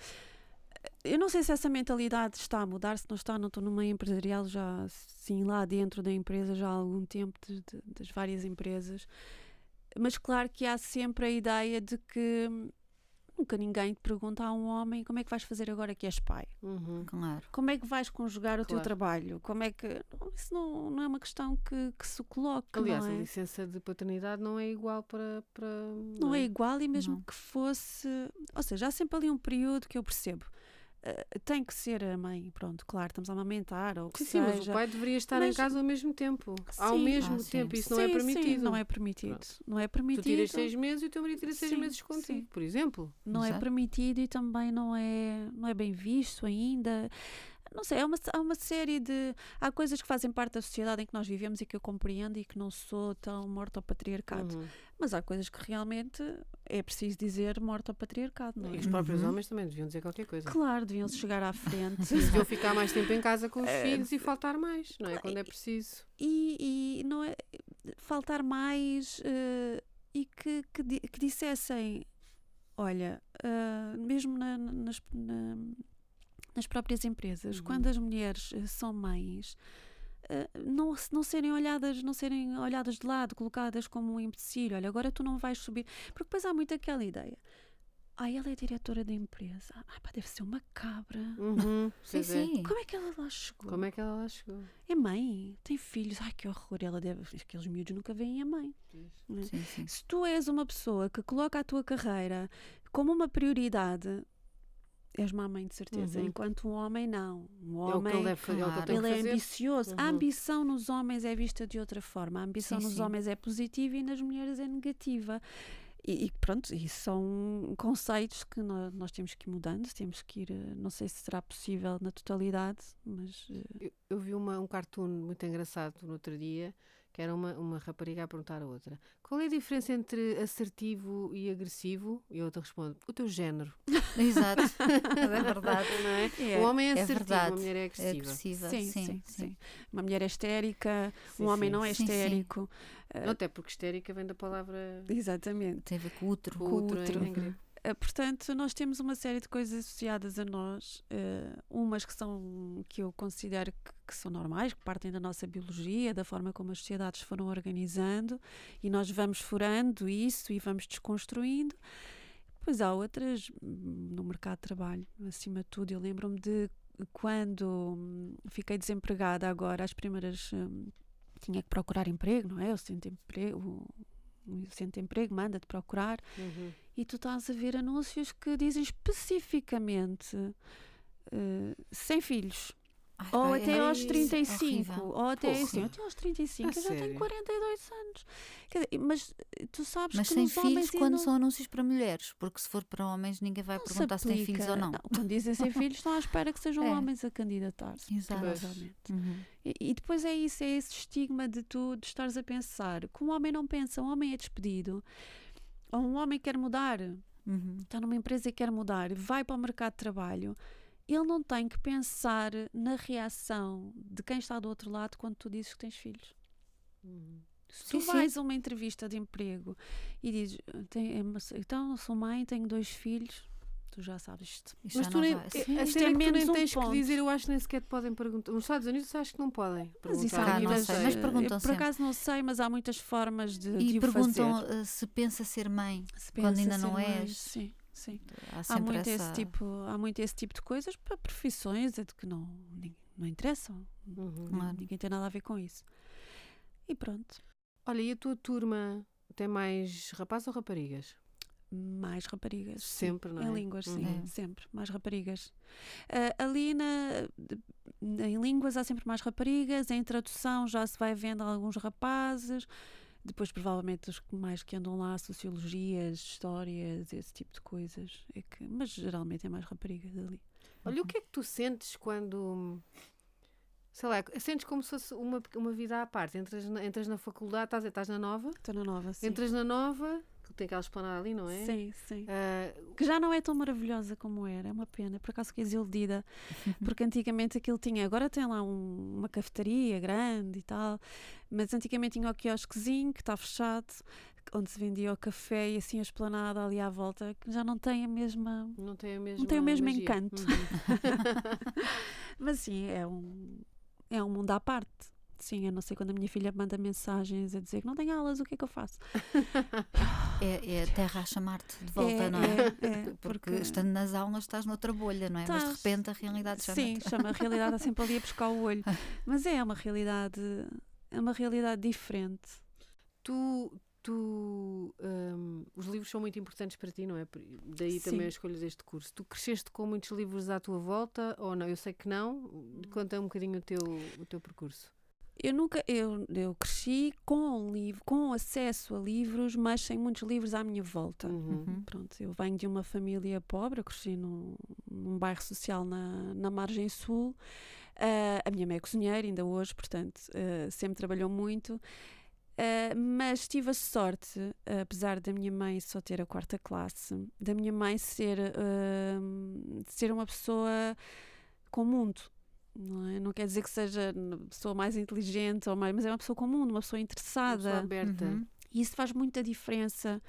[SPEAKER 2] Eu não sei se essa mentalidade está a mudar, se não está, não estou no meio empresarial já, sim, lá dentro da empresa já há algum tempo, de- de- das várias empresas. Mas claro que há sempre a ideia de que nunca ninguém te pergunta a um homem como é que vais fazer agora que és pai.
[SPEAKER 1] Uhum.
[SPEAKER 3] Claro.
[SPEAKER 2] Como é que vais conjugar o teu
[SPEAKER 1] Claro.
[SPEAKER 2] trabalho? Como é que. não, Isso não, não é uma questão que, que se coloca.
[SPEAKER 1] Aliás,
[SPEAKER 2] não
[SPEAKER 1] a
[SPEAKER 2] é?
[SPEAKER 1] licença de paternidade não é igual para. para
[SPEAKER 2] Não é igual e mesmo
[SPEAKER 3] Não.
[SPEAKER 2] que fosse. Ou seja, há sempre ali um período que eu percebo. Eh, tem que ser a mãe, pronto, claro, estamos a amamentar ou o que
[SPEAKER 1] Sim, sim, mas o
[SPEAKER 2] seja.
[SPEAKER 1] pai deveria estar em
[SPEAKER 2] Mas-
[SPEAKER 1] casa ao mesmo tempo. Ao
[SPEAKER 2] Sim.
[SPEAKER 1] mesmo
[SPEAKER 3] Ah, sim.
[SPEAKER 1] tempo, isso não é
[SPEAKER 2] Sim, sim,
[SPEAKER 1] permitido.
[SPEAKER 2] não é permitido.
[SPEAKER 1] Pronto.
[SPEAKER 2] Não é
[SPEAKER 1] Tu
[SPEAKER 2] permitido.
[SPEAKER 1] tiras seis meses e o teu marido tira seis
[SPEAKER 2] Sim,
[SPEAKER 1] meses contigo,
[SPEAKER 2] sim.
[SPEAKER 1] por exemplo.
[SPEAKER 2] não é
[SPEAKER 3] Exato.
[SPEAKER 2] permitido e também não é, não é bem visto ainda. Não sei, há uma, há uma série de. Há coisas que fazem parte da sociedade em que nós vivemos e que eu compreendo e que não sou tão morto ao patriarcado.
[SPEAKER 1] Uhum.
[SPEAKER 2] Mas há coisas que realmente é preciso dizer morto ao patriarcado, não é?
[SPEAKER 1] E os próprios
[SPEAKER 3] Uhum.
[SPEAKER 1] homens também deviam dizer qualquer coisa.
[SPEAKER 2] Claro, deviam se chegar à frente. *laughs*
[SPEAKER 1] Deviam ficar mais tempo em casa com os
[SPEAKER 2] Eh,
[SPEAKER 1] filhos e faltar mais, não é? Quando é preciso.
[SPEAKER 2] e, e não é faltar mais eh, e que, que, que dissessem olha ah, mesmo na- na- nas, na- nas próprias empresas
[SPEAKER 1] Uhum.
[SPEAKER 2] quando as mulheres eh, são mães eh, não, não serem olhadas não serem olhadas de lado colocadas como um empecilho olha agora tu não vais subir porque depois há muito aquela ideia ah, ela é diretora da empresa. Ah, pá, deve ser uma cabra.
[SPEAKER 1] Uhum. *laughs*
[SPEAKER 3] Sim, sim.
[SPEAKER 2] Como é que ela lá chegou?
[SPEAKER 1] Como é que ela lá chegou?
[SPEAKER 2] É mãe, tem filhos. Ai, que horror. Ela deve. Aqueles miúdos nunca veem a mãe. é?
[SPEAKER 3] Sim, sim.
[SPEAKER 2] Se tu és uma pessoa que coloca a tua carreira como uma prioridade, és má mãe de certeza.
[SPEAKER 1] Uhum.
[SPEAKER 2] Enquanto um homem, não. Um
[SPEAKER 1] É o que
[SPEAKER 2] homem.
[SPEAKER 1] ele deve fazer, é ele
[SPEAKER 3] claro.
[SPEAKER 2] Ele é ambicioso. A
[SPEAKER 1] Uhum.
[SPEAKER 2] ambição nos homens é vista de outra forma. A ambição
[SPEAKER 3] Sim,
[SPEAKER 2] nos
[SPEAKER 3] sim.
[SPEAKER 2] homens é positiva e nas mulheres é negativa. E, e pronto, isso são conceitos que nós, nós temos que ir mudando, temos que ir, eh, não sei se será possível na totalidade, mas eh,
[SPEAKER 1] Eu, eu vi uma, um cartoon muito engraçado no outro dia que era uma, uma rapariga a perguntar a outra: qual é a diferença entre assertivo e agressivo? E a outra responde: o teu género. *laughs*
[SPEAKER 3] Exato, é verdade.
[SPEAKER 1] Não é?
[SPEAKER 2] É,
[SPEAKER 1] o homem é
[SPEAKER 3] é
[SPEAKER 1] assertivo,
[SPEAKER 3] verdade.
[SPEAKER 1] a mulher é
[SPEAKER 3] É
[SPEAKER 1] agressiva.
[SPEAKER 3] agressiva.
[SPEAKER 2] Sim,
[SPEAKER 3] sim,
[SPEAKER 2] sim,
[SPEAKER 3] sim.
[SPEAKER 2] sim. Uma mulher é histérica,
[SPEAKER 1] Sim,
[SPEAKER 2] um homem
[SPEAKER 1] sim.
[SPEAKER 2] não é
[SPEAKER 3] Sim, sim.
[SPEAKER 2] histérico.
[SPEAKER 1] Não, até porque histérica vem da palavra
[SPEAKER 2] Exatamente.
[SPEAKER 3] Tem a ver com o útero.
[SPEAKER 1] com o outro
[SPEAKER 2] outro. Uh, portanto, nós temos uma série de coisas associadas a nós, uh, umas que são que eu considero que, que são normais, que partem da nossa biologia, da forma como as sociedades foram organizando, e nós vamos furando isso e vamos desconstruindo. Pois há outras hum, no mercado de trabalho, acima de tudo. Eu lembro-me de quando hum, fiquei desempregada agora, as primeiras. hum, tinha que procurar emprego, não é? Centro de emprego, o, centro de emprego manda-te procurar
[SPEAKER 1] Uhum.
[SPEAKER 2] e tu estás a ver anúncios que dizem especificamente eh, sem filhos.
[SPEAKER 3] Ai,
[SPEAKER 2] Ou
[SPEAKER 3] vai,
[SPEAKER 2] até
[SPEAKER 3] é
[SPEAKER 2] aos
[SPEAKER 3] isso,
[SPEAKER 2] 35.
[SPEAKER 3] horrível.
[SPEAKER 2] Ou até
[SPEAKER 1] Porra.
[SPEAKER 2] assim, até aos 35.
[SPEAKER 1] A
[SPEAKER 2] eu já tenho
[SPEAKER 1] sério?
[SPEAKER 2] 42 anos. Quer dizer, mas eh, tu sabes
[SPEAKER 3] Mas
[SPEAKER 2] que
[SPEAKER 3] sem filhos quando
[SPEAKER 2] ainda
[SPEAKER 3] são anúncios para mulheres, porque se for para homens ninguém vai
[SPEAKER 2] não se
[SPEAKER 3] perguntar se tem filhos ou
[SPEAKER 2] aplica.
[SPEAKER 3] não.
[SPEAKER 2] Quando dizem sem filhos, estão à espera que sejam
[SPEAKER 3] É.
[SPEAKER 2] homens a candidatar-se.
[SPEAKER 3] Exato.
[SPEAKER 2] provavelmente.
[SPEAKER 3] Uhum.
[SPEAKER 2] E, e depois é isso, é esse estigma de tu de estares a pensar que um homem não pensa, um homem é despedido, ou um homem quer mudar,
[SPEAKER 3] Uhum.
[SPEAKER 2] está numa empresa e quer mudar, vai para o mercado de trabalho, ele não tem que pensar na reação de quem está do outro lado quando tu dizes que tens filhos.
[SPEAKER 1] Uhum.
[SPEAKER 2] Se
[SPEAKER 3] Sim,
[SPEAKER 2] tu
[SPEAKER 3] sim.
[SPEAKER 2] vais a uma entrevista de emprego e dizes, "Tem- é então sou mãe, tenho dois filhos, tu já sabes isto.
[SPEAKER 3] Isto
[SPEAKER 1] Mas
[SPEAKER 3] já
[SPEAKER 1] tu
[SPEAKER 3] não
[SPEAKER 1] nem,
[SPEAKER 3] vai.
[SPEAKER 1] a
[SPEAKER 2] Sim,
[SPEAKER 1] cena é
[SPEAKER 2] é
[SPEAKER 1] que tu nem
[SPEAKER 2] menos um
[SPEAKER 1] tens que dizer, eu acho que nem sequer te podem perguntar. Nos Estados Unidos acho que não podem.
[SPEAKER 2] Mas isso
[SPEAKER 1] perguntar.
[SPEAKER 2] há muitas,
[SPEAKER 3] sei, mas
[SPEAKER 2] eh,
[SPEAKER 3] perguntam
[SPEAKER 2] eu, por
[SPEAKER 3] sempre.
[SPEAKER 2] acaso não sei, mas há muitas formas de, de
[SPEAKER 3] E
[SPEAKER 2] o
[SPEAKER 3] perguntam
[SPEAKER 2] fazer.
[SPEAKER 3] uh, se pensa ser mãe.
[SPEAKER 2] Se
[SPEAKER 3] quando
[SPEAKER 2] pensa
[SPEAKER 3] ainda
[SPEAKER 2] ser
[SPEAKER 3] não
[SPEAKER 2] mãe,
[SPEAKER 3] és.
[SPEAKER 2] Sim, sim.
[SPEAKER 3] Há
[SPEAKER 2] Há muito,
[SPEAKER 3] essa...
[SPEAKER 2] esse tipo, há muito esse tipo de coisas para profissões é de que não, não interessam.
[SPEAKER 1] Uhum.
[SPEAKER 3] Claro.
[SPEAKER 2] Ninguém tem nada a ver com isso. E pronto.
[SPEAKER 1] Olha, e a tua turma tem mais rapazes ou raparigas?
[SPEAKER 2] Mais raparigas. sim.
[SPEAKER 1] Sempre, não é?
[SPEAKER 2] Em línguas, sim,
[SPEAKER 3] Uhum.
[SPEAKER 2] sempre. Mais raparigas. Ah, ali na, em línguas há sempre mais raparigas, em tradução já se vai vendo alguns rapazes, depois provavelmente os que mais que andam lá, sociologias, histórias, esse tipo de coisas. É que, mas geralmente é mais raparigas ali.
[SPEAKER 1] Olha, o que é que tu sentes quando. Sei lá, sentes como se fosse uma, uma vida à parte. Entras na, entras na faculdade, estás, estás na nova,
[SPEAKER 2] Estou na nova, sim.
[SPEAKER 1] entras na nova, que tem aquela esplanada ali, não é?
[SPEAKER 2] Sim, sim.
[SPEAKER 1] Ah,
[SPEAKER 2] Que já não é tão maravilhosa como era, é uma pena. Por acaso fiquei desiludida, *laughs* porque antigamente aquilo tinha. Agora tem lá um- uma cafetaria grande e tal, mas antigamente tinha o quiosquezinho que está fechado, onde se vendia o café e assim a esplanada ali à volta, que já não tem a mesma.
[SPEAKER 1] não tem a mesma
[SPEAKER 2] tem o mesmo
[SPEAKER 1] magia.
[SPEAKER 2] encanto.
[SPEAKER 1] Uhum. *laughs*
[SPEAKER 2] Mas sim, é um, é um mundo à parte. Sim, eu não sei quando a minha filha manda mensagens a dizer que não tenho aulas, o que é que eu faço? *laughs*
[SPEAKER 3] É, é a terra a chamar-te de volta, não é?
[SPEAKER 2] é,
[SPEAKER 3] Porque, estando nas aulas estás noutra bolha, não é? Mas de repente a realidade chama
[SPEAKER 2] Sim, chama a realidade, está sempre ali a buscar o olho. *laughs* Mas é uma realidade, é uma realidade diferente.
[SPEAKER 1] Tu, tu hum, os livros são muito importantes para ti, não é? Daí
[SPEAKER 2] Sim.
[SPEAKER 1] também a escolha deste curso. Tu cresceste com muitos livros à tua volta ou não? Eu sei que não. Conta um bocadinho o teu, o teu percurso.
[SPEAKER 2] Eu nunca, eu, eu cresci com livro, com acesso a livros, mas sem muitos livros à minha volta.
[SPEAKER 1] Uhum.
[SPEAKER 3] Uhum.
[SPEAKER 2] Pronto, eu venho de uma família pobre, eu cresci num, num bairro social na, na margem sul. Ah, a minha mãe é cozinheira ainda hoje, portanto, ah, sempre trabalhou muito. Ah, mas tive a sorte, apesar da minha mãe só ter a quarta classe, da minha mãe ser, ah, ser uma pessoa com mundo. Não, é? não quer dizer que seja a pessoa mais inteligente, ou mais, mas é uma pessoa com mundo, uma pessoa
[SPEAKER 1] Uma
[SPEAKER 2] interessada.
[SPEAKER 1] pessoa aberta.
[SPEAKER 3] Uhum.
[SPEAKER 2] E isso faz muita diferença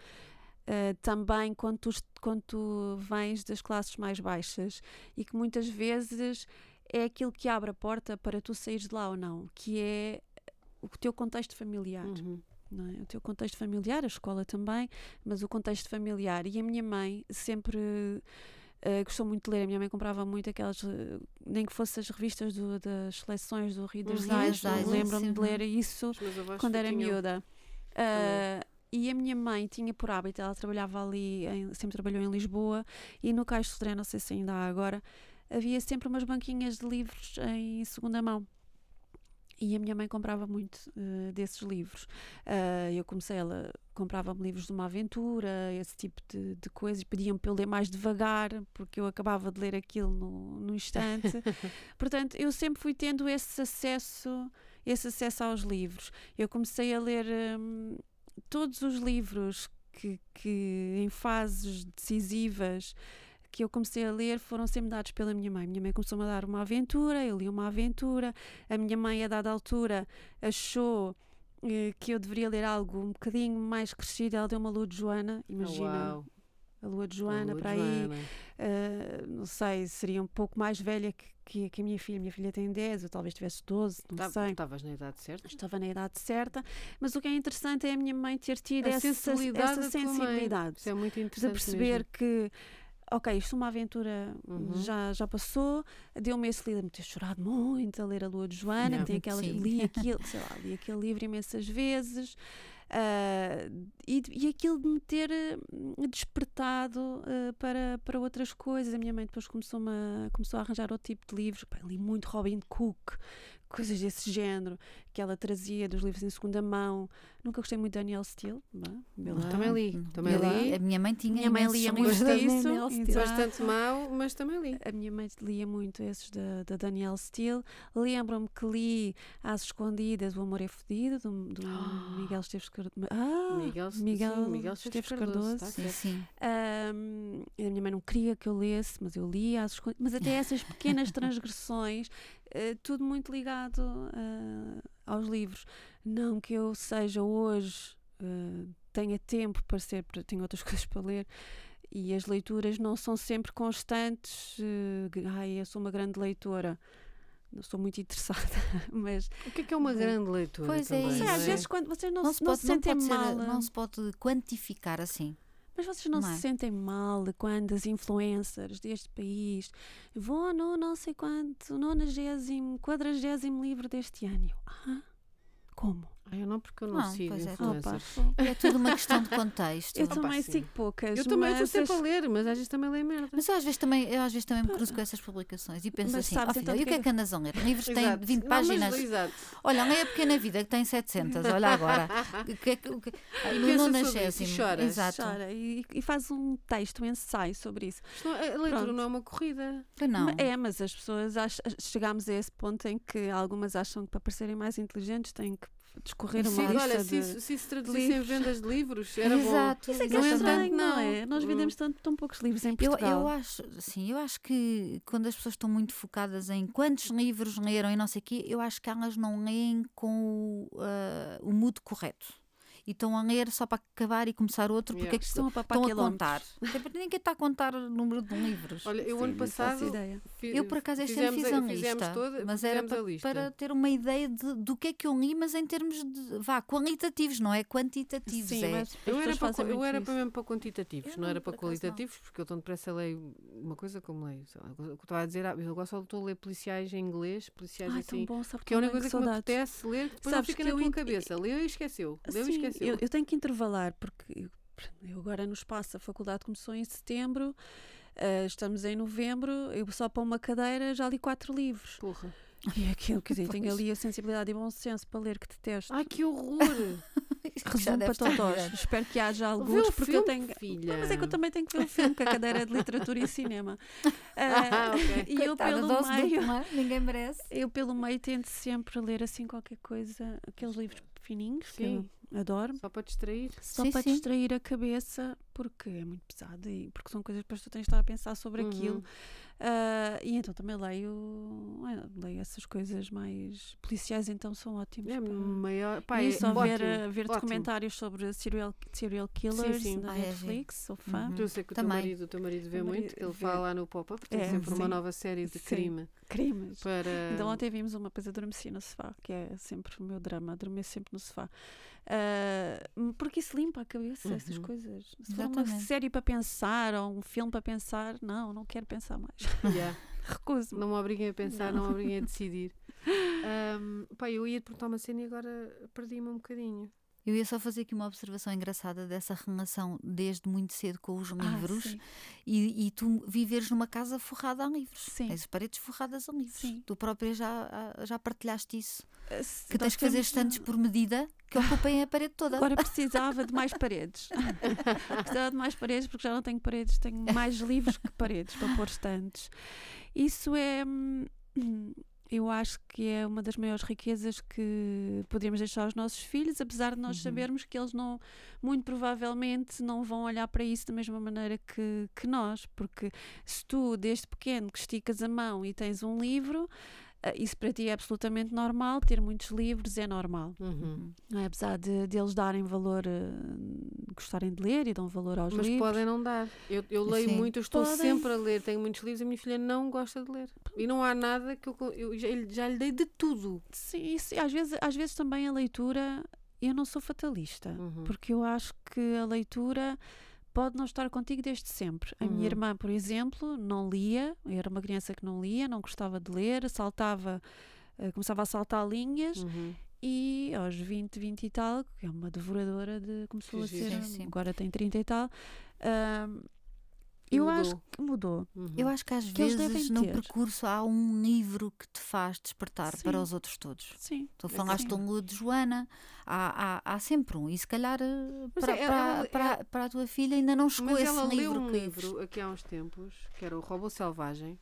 [SPEAKER 2] uh, também quando tu, quando tu vens das classes mais baixas e que muitas vezes é aquilo que abre a porta para tu saíres de lá ou não, que é o teu contexto familiar.
[SPEAKER 1] Uhum.
[SPEAKER 2] não é? O teu contexto familiar, a escola também, mas o contexto familiar. E a minha mãe sempre uh, gostou muito de ler. A minha mãe comprava muito aquelas, uh, nem que fossem as revistas do- das seleções do Reader's
[SPEAKER 1] Uhum.
[SPEAKER 2] Digest.
[SPEAKER 3] Digest,
[SPEAKER 2] Lembro-me de ler isso quando era
[SPEAKER 1] tinham-
[SPEAKER 2] miúda. Ah, e a minha mãe tinha por hábito, ela trabalhava ali, em- sempre trabalhou em Lisboa, e no Caixo Sodré, não sei se ainda há agora, havia sempre umas banquinhas de livros em segunda mão. E a minha mãe comprava muito eh, desses livros. Ah, eu comecei, ela comprava-me livros de uma aventura, esse tipo de, de coisas, pediam-me para eu ler mais devagar, porque eu acabava de ler aquilo no, no instante. *laughs* Portanto, eu sempre fui tendo esse acesso esse acesso aos livros. Eu comecei a ler hum, todos os livros que, que em fases decisivas que eu comecei a ler foram sempre dados pela minha mãe. Minha mãe começou-me a dar uma aventura, eu li uma aventura. A minha mãe, a dada altura, achou eh, que eu deveria ler algo um bocadinho mais crescido. Ela deu uma lua de Joana, imagina.
[SPEAKER 1] Uau,
[SPEAKER 2] a lua de Joana,
[SPEAKER 1] lua de
[SPEAKER 2] para aí. Uh, não sei, seria um pouco mais velha que, que, que a minha filha. Minha filha tem 10, eu talvez tivesse 12, não
[SPEAKER 1] Tá-
[SPEAKER 2] sei.
[SPEAKER 1] Estavas na idade certa?
[SPEAKER 2] Estava na idade certa, mas o que é interessante é a minha mãe ter tido
[SPEAKER 1] A
[SPEAKER 2] essa,
[SPEAKER 1] sensibilidade
[SPEAKER 2] essa sensibilidade
[SPEAKER 1] Isso é muito
[SPEAKER 2] de
[SPEAKER 1] interessante
[SPEAKER 2] perceber
[SPEAKER 1] mesmo.
[SPEAKER 2] que, ok, isto é uma aventura
[SPEAKER 1] Uhum.
[SPEAKER 2] já, já passou, deu-me esse livro, me ter chorado muito a ler a Lua de Joana,
[SPEAKER 1] Yeah.
[SPEAKER 2] tem aquela,
[SPEAKER 3] Sim.
[SPEAKER 2] li, *laughs* aquilo, sei lá, li aquele livro imensas vezes. ah, e, e aquilo de me ter eh, despertado eh, para, para outras coisas. A minha mãe depois começou, a, começou a arranjar outro tipo de livros. Li muito Robin Cook, coisas desse género, que ela trazia dos livros em segunda mão. Nunca gostei muito de Daniel Steele. Lá.
[SPEAKER 1] Também li, também li.
[SPEAKER 3] A minha mãe tinha
[SPEAKER 2] Minha mãe lia muito
[SPEAKER 3] da
[SPEAKER 2] disso.
[SPEAKER 1] Bastante mau, mas também li.
[SPEAKER 2] A minha mãe lia muito esses da, da Danielle Steele. Lembro-me que li Às Escondidas, O Amor é Fedido, do, do *gasps* Miguel Esteves Cardoso. Ah,
[SPEAKER 1] Miguel,
[SPEAKER 2] Miguel,
[SPEAKER 1] sim, Miguel Esteves Cardoso. tá
[SPEAKER 3] Sim, sim.
[SPEAKER 2] Ahm, a minha mãe não queria que eu lesse, mas eu lia às escondidas. Mas até *laughs* essas pequenas transgressões, eh, tudo muito ligado ah, aos livros. Não que eu seja hoje, ah, tenha tempo para ser, tenho outras *laughs* coisas para ler. E as leituras não são sempre constantes. eh, ai, eu sou uma grande leitora. Não sou muito interessada, *laughs* mas
[SPEAKER 1] O que é que é uma grande leitura?
[SPEAKER 3] Pois é
[SPEAKER 1] também,
[SPEAKER 3] isso.
[SPEAKER 2] Sei,
[SPEAKER 1] não
[SPEAKER 2] às
[SPEAKER 1] é?
[SPEAKER 2] vezes quando vocês não,
[SPEAKER 3] Não,
[SPEAKER 2] se,
[SPEAKER 3] se
[SPEAKER 2] não
[SPEAKER 3] pode,
[SPEAKER 2] se
[SPEAKER 3] não,
[SPEAKER 2] sentem
[SPEAKER 3] pode ser-
[SPEAKER 2] mal,
[SPEAKER 3] não se pode quantificar assim.
[SPEAKER 2] Mas vocês não,
[SPEAKER 3] Não
[SPEAKER 2] se
[SPEAKER 3] é?
[SPEAKER 2] sentem mal quando as influencers deste país vão no não sei quanto, nonagésimo, quadragésimo livro deste ano? Ah, como?
[SPEAKER 1] Ah, eu não, porque eu não,
[SPEAKER 3] Não,
[SPEAKER 1] sigo
[SPEAKER 3] pois é.
[SPEAKER 2] Opa,
[SPEAKER 1] influencers.
[SPEAKER 2] pô.
[SPEAKER 3] É tudo uma questão de contexto.
[SPEAKER 2] eu
[SPEAKER 1] Opa,
[SPEAKER 2] também
[SPEAKER 1] sim.
[SPEAKER 2] sigo poucas.
[SPEAKER 1] Eu também estou sempre
[SPEAKER 2] as-
[SPEAKER 1] a ler, mas às vezes também leio merda.
[SPEAKER 3] Mas eu às vezes também, eu às vezes também me cruzo com essas publicações e penso
[SPEAKER 2] Mas
[SPEAKER 3] assim,
[SPEAKER 2] sabes
[SPEAKER 3] "Oh, filha,
[SPEAKER 2] então
[SPEAKER 3] e o que é que andas a ler? Livros que têm
[SPEAKER 1] Exato.
[SPEAKER 3] 20
[SPEAKER 1] Não, mas-
[SPEAKER 3] páginas.
[SPEAKER 1] exato.
[SPEAKER 3] Olha, leia a Pequena Vida que tem 700, olha agora. *laughs* Que é que- o que-
[SPEAKER 1] E
[SPEAKER 3] no
[SPEAKER 1] pensa sobre
[SPEAKER 3] nonagésimo.
[SPEAKER 1] isso e choras.
[SPEAKER 3] Exato.
[SPEAKER 2] Chora e, e faz um texto, um ensaio sobre isso.
[SPEAKER 1] Não- a leitura
[SPEAKER 2] Pronto.
[SPEAKER 1] não é uma corrida.
[SPEAKER 3] Não.
[SPEAKER 2] É, mas as pessoas ach- chegámos a esse ponto em que algumas acham que para parecerem mais inteligentes têm que discorrer uma
[SPEAKER 1] Sim,
[SPEAKER 2] lista
[SPEAKER 1] olha,
[SPEAKER 2] de...
[SPEAKER 1] se, isso- se isso traduzisse em vendas de livros, *laughs* era
[SPEAKER 3] Exato.
[SPEAKER 2] Isso é que
[SPEAKER 1] bom.
[SPEAKER 2] é
[SPEAKER 1] entanto,
[SPEAKER 2] não é? Nós vendemos tanto, tão poucos livros em
[SPEAKER 3] Eu,
[SPEAKER 2] Portugal.
[SPEAKER 3] eu acho, sim, eu acho que quando as pessoas estão muito focadas em quantos livros leram e não sei o quê, eu acho que elas não leem com o, ah, o mood correto. E estão a ler só para acabar e começar outro, porque
[SPEAKER 1] Yeah.
[SPEAKER 3] é que
[SPEAKER 2] Estão
[SPEAKER 3] estão a contar. Ninguém está a contar o número de livros.
[SPEAKER 1] Olha, eu
[SPEAKER 2] Sim,
[SPEAKER 1] ano passado
[SPEAKER 3] Eu, por acaso, este ano fiz
[SPEAKER 1] a-
[SPEAKER 3] a lista,
[SPEAKER 1] toda-
[SPEAKER 3] mas era para, para ter uma ideia de, do que é que eu li, mas em termos de, vá, qualitativos, não é quantitativos.
[SPEAKER 2] Sim,
[SPEAKER 3] é.
[SPEAKER 2] mas as
[SPEAKER 1] Eu era, para, eu era para mesmo para quantitativos,
[SPEAKER 3] Eu
[SPEAKER 1] não, era
[SPEAKER 3] por
[SPEAKER 1] para
[SPEAKER 3] acaso, não.
[SPEAKER 1] qualitativos, porque eu tão depressa leio uma coisa como leio. sei lá, o que eu estava a dizer, ah, eu agora só estou a ler policiais em inglês, policiais
[SPEAKER 2] Ai,
[SPEAKER 1] assim.
[SPEAKER 2] bom,
[SPEAKER 1] Que é a única
[SPEAKER 2] também,
[SPEAKER 1] coisa que me apetece ler, depois
[SPEAKER 2] Sabes
[SPEAKER 1] não fica na tua cabeça. Leu e esqueceu. Leu e
[SPEAKER 2] Sim, eu, eu tenho que intervalar, porque eu, eu agora no espaço, a faculdade começou em setembro, ah, estamos em novembro, eu só para uma cadeira já li quatro livros.
[SPEAKER 1] Porra.
[SPEAKER 2] E é aquilo, quer dizer, *laughs* tenho ali a sensibilidade e bom senso para ler que detesto.
[SPEAKER 1] Ai, que horror! *laughs*
[SPEAKER 2] Resumo para totós.
[SPEAKER 3] grande.
[SPEAKER 2] Espero que haja alguns, porque
[SPEAKER 1] filme,
[SPEAKER 2] eu tenho.
[SPEAKER 1] filha.
[SPEAKER 2] Não, mas é que eu também tenho que ver o filme, que a cadeira é de literatura e cinema. Ah, *laughs*
[SPEAKER 1] Ah, ok.
[SPEAKER 2] E eu
[SPEAKER 3] Coitada,
[SPEAKER 2] pelo
[SPEAKER 3] dose
[SPEAKER 2] meio.
[SPEAKER 3] ninguém merece.
[SPEAKER 2] Eu, pelo meio, tento sempre ler assim qualquer coisa, aqueles livros fininhos
[SPEAKER 1] Sim.
[SPEAKER 2] Adoro,
[SPEAKER 1] Só para distrair.
[SPEAKER 2] só
[SPEAKER 3] Sim,
[SPEAKER 2] para
[SPEAKER 3] sim.
[SPEAKER 2] distrair a cabeça, porque é muito pesado e porque são coisas que depois tu tens de estar a pensar sobre aquilo.
[SPEAKER 1] Uhum.
[SPEAKER 2] Ah, e então também leio, leio essas coisas mais policiais, então são ótimos.
[SPEAKER 1] É
[SPEAKER 2] pá.
[SPEAKER 1] maior. Pá,
[SPEAKER 2] e
[SPEAKER 1] é
[SPEAKER 2] só
[SPEAKER 1] ótimo,
[SPEAKER 2] ver, ah, ver documentários sobre serial, serial killers
[SPEAKER 1] sim.
[SPEAKER 2] na
[SPEAKER 3] Ah, é
[SPEAKER 2] Netflix, sou fã.
[SPEAKER 3] Uhum.
[SPEAKER 1] Tu sei que o teu marido, o teu marido vê
[SPEAKER 2] O
[SPEAKER 1] muito,
[SPEAKER 2] marido
[SPEAKER 1] que ele
[SPEAKER 2] vê.
[SPEAKER 1] fala lá no pop-up, tem
[SPEAKER 2] É,
[SPEAKER 1] sempre uma nova série de
[SPEAKER 2] Sim.
[SPEAKER 1] crime
[SPEAKER 2] Crimes.
[SPEAKER 1] para.
[SPEAKER 2] Então ontem vimos uma coisa adormeci no sofá, que é sempre o meu drama, adormeço sempre no sofá. Ah, porque isso limpa a cabeça, essas
[SPEAKER 1] Uhum.
[SPEAKER 2] coisas. Se for uma série para pensar ou um filme para pensar, não, não quero pensar mais. *laughs*
[SPEAKER 1] Yeah. *laughs*
[SPEAKER 2] Recuso-me.
[SPEAKER 1] Não me obriguem a pensar, não,
[SPEAKER 2] Não.
[SPEAKER 1] me obriguem a decidir. *laughs* Ahm, pá, eu ia perguntar uma cena e agora perdi-me um bocadinho.
[SPEAKER 3] Eu ia só fazer aqui uma observação engraçada dessa relação desde muito cedo com os livros
[SPEAKER 2] Ah,
[SPEAKER 3] e, e tu viveres numa casa forrada a livros.
[SPEAKER 2] Sim.
[SPEAKER 3] Tens paredes forradas a livros.
[SPEAKER 2] Sim.
[SPEAKER 3] Tu própria já, ah, já partilhaste isso.
[SPEAKER 2] Ah, se-
[SPEAKER 3] Que tens que fazer estantes por medida que ocupem a parede toda.
[SPEAKER 2] Agora precisava de mais paredes. *laughs* precisava de mais paredes porque já não tenho paredes, tenho mais livros que paredes para pôr estantes. Isso é. hum, eu acho que é uma das maiores riquezas que poderíamos deixar aos nossos filhos, apesar de nós
[SPEAKER 3] Uhum.
[SPEAKER 2] sabermos que eles não, muito provavelmente, não vão olhar para isso da mesma maneira que, que nós, porque se tu, desde pequeno, que esticas a mão e tens um livro, isso para ti é absolutamente normal, ter muitos livros é normal.
[SPEAKER 1] Uhum.
[SPEAKER 2] é? Apesar de, de eles darem valor, eh, gostarem de ler e dão valor aos
[SPEAKER 1] Mas
[SPEAKER 2] livros.
[SPEAKER 1] podem não dar. Eu, eu leio
[SPEAKER 3] Sim.
[SPEAKER 1] muito, eu estou
[SPEAKER 2] Podem.
[SPEAKER 1] sempre a ler, tenho muitos livros, a minha filha não gosta de ler. E não há nada que eu, eu já, já lhe dei de tudo.
[SPEAKER 2] Sim, isso, às, vezes, às vezes também a leitura, eu não sou fatalista,
[SPEAKER 1] Uhum.
[SPEAKER 2] porque eu acho que a leitura pode não estar contigo desde sempre. A
[SPEAKER 1] Uhum.
[SPEAKER 2] minha irmã, por exemplo, não lia, era uma criança que não lia, não gostava de ler, saltava, eh, começava a saltar linhas
[SPEAKER 1] Uhum.
[SPEAKER 2] e aos 20, 20 e tal, que é uma devoradora de. começou a ser,
[SPEAKER 3] Sim, sim.
[SPEAKER 2] agora tem 30 e tal. Eu
[SPEAKER 1] mudou.
[SPEAKER 2] acho que mudou.
[SPEAKER 1] Uhum.
[SPEAKER 3] Eu acho que às
[SPEAKER 2] Que
[SPEAKER 3] vezes no
[SPEAKER 2] ter.
[SPEAKER 3] percurso há um livro que te faz despertar para
[SPEAKER 2] Sim.
[SPEAKER 3] os outros todos.
[SPEAKER 2] Sim.
[SPEAKER 3] Tu
[SPEAKER 1] É
[SPEAKER 3] falaste
[SPEAKER 2] sim.
[SPEAKER 3] do de Joana, há, há, há sempre um, e se calhar eh, para,
[SPEAKER 1] é-
[SPEAKER 3] para,
[SPEAKER 1] ela-
[SPEAKER 3] para,
[SPEAKER 1] ela-
[SPEAKER 3] para a tua filha ainda não chegou
[SPEAKER 1] Mas
[SPEAKER 3] esse
[SPEAKER 1] ela leu
[SPEAKER 3] livro.
[SPEAKER 1] um
[SPEAKER 3] que-
[SPEAKER 1] livro aqui há uns tempos, que era o Robô Selvagem,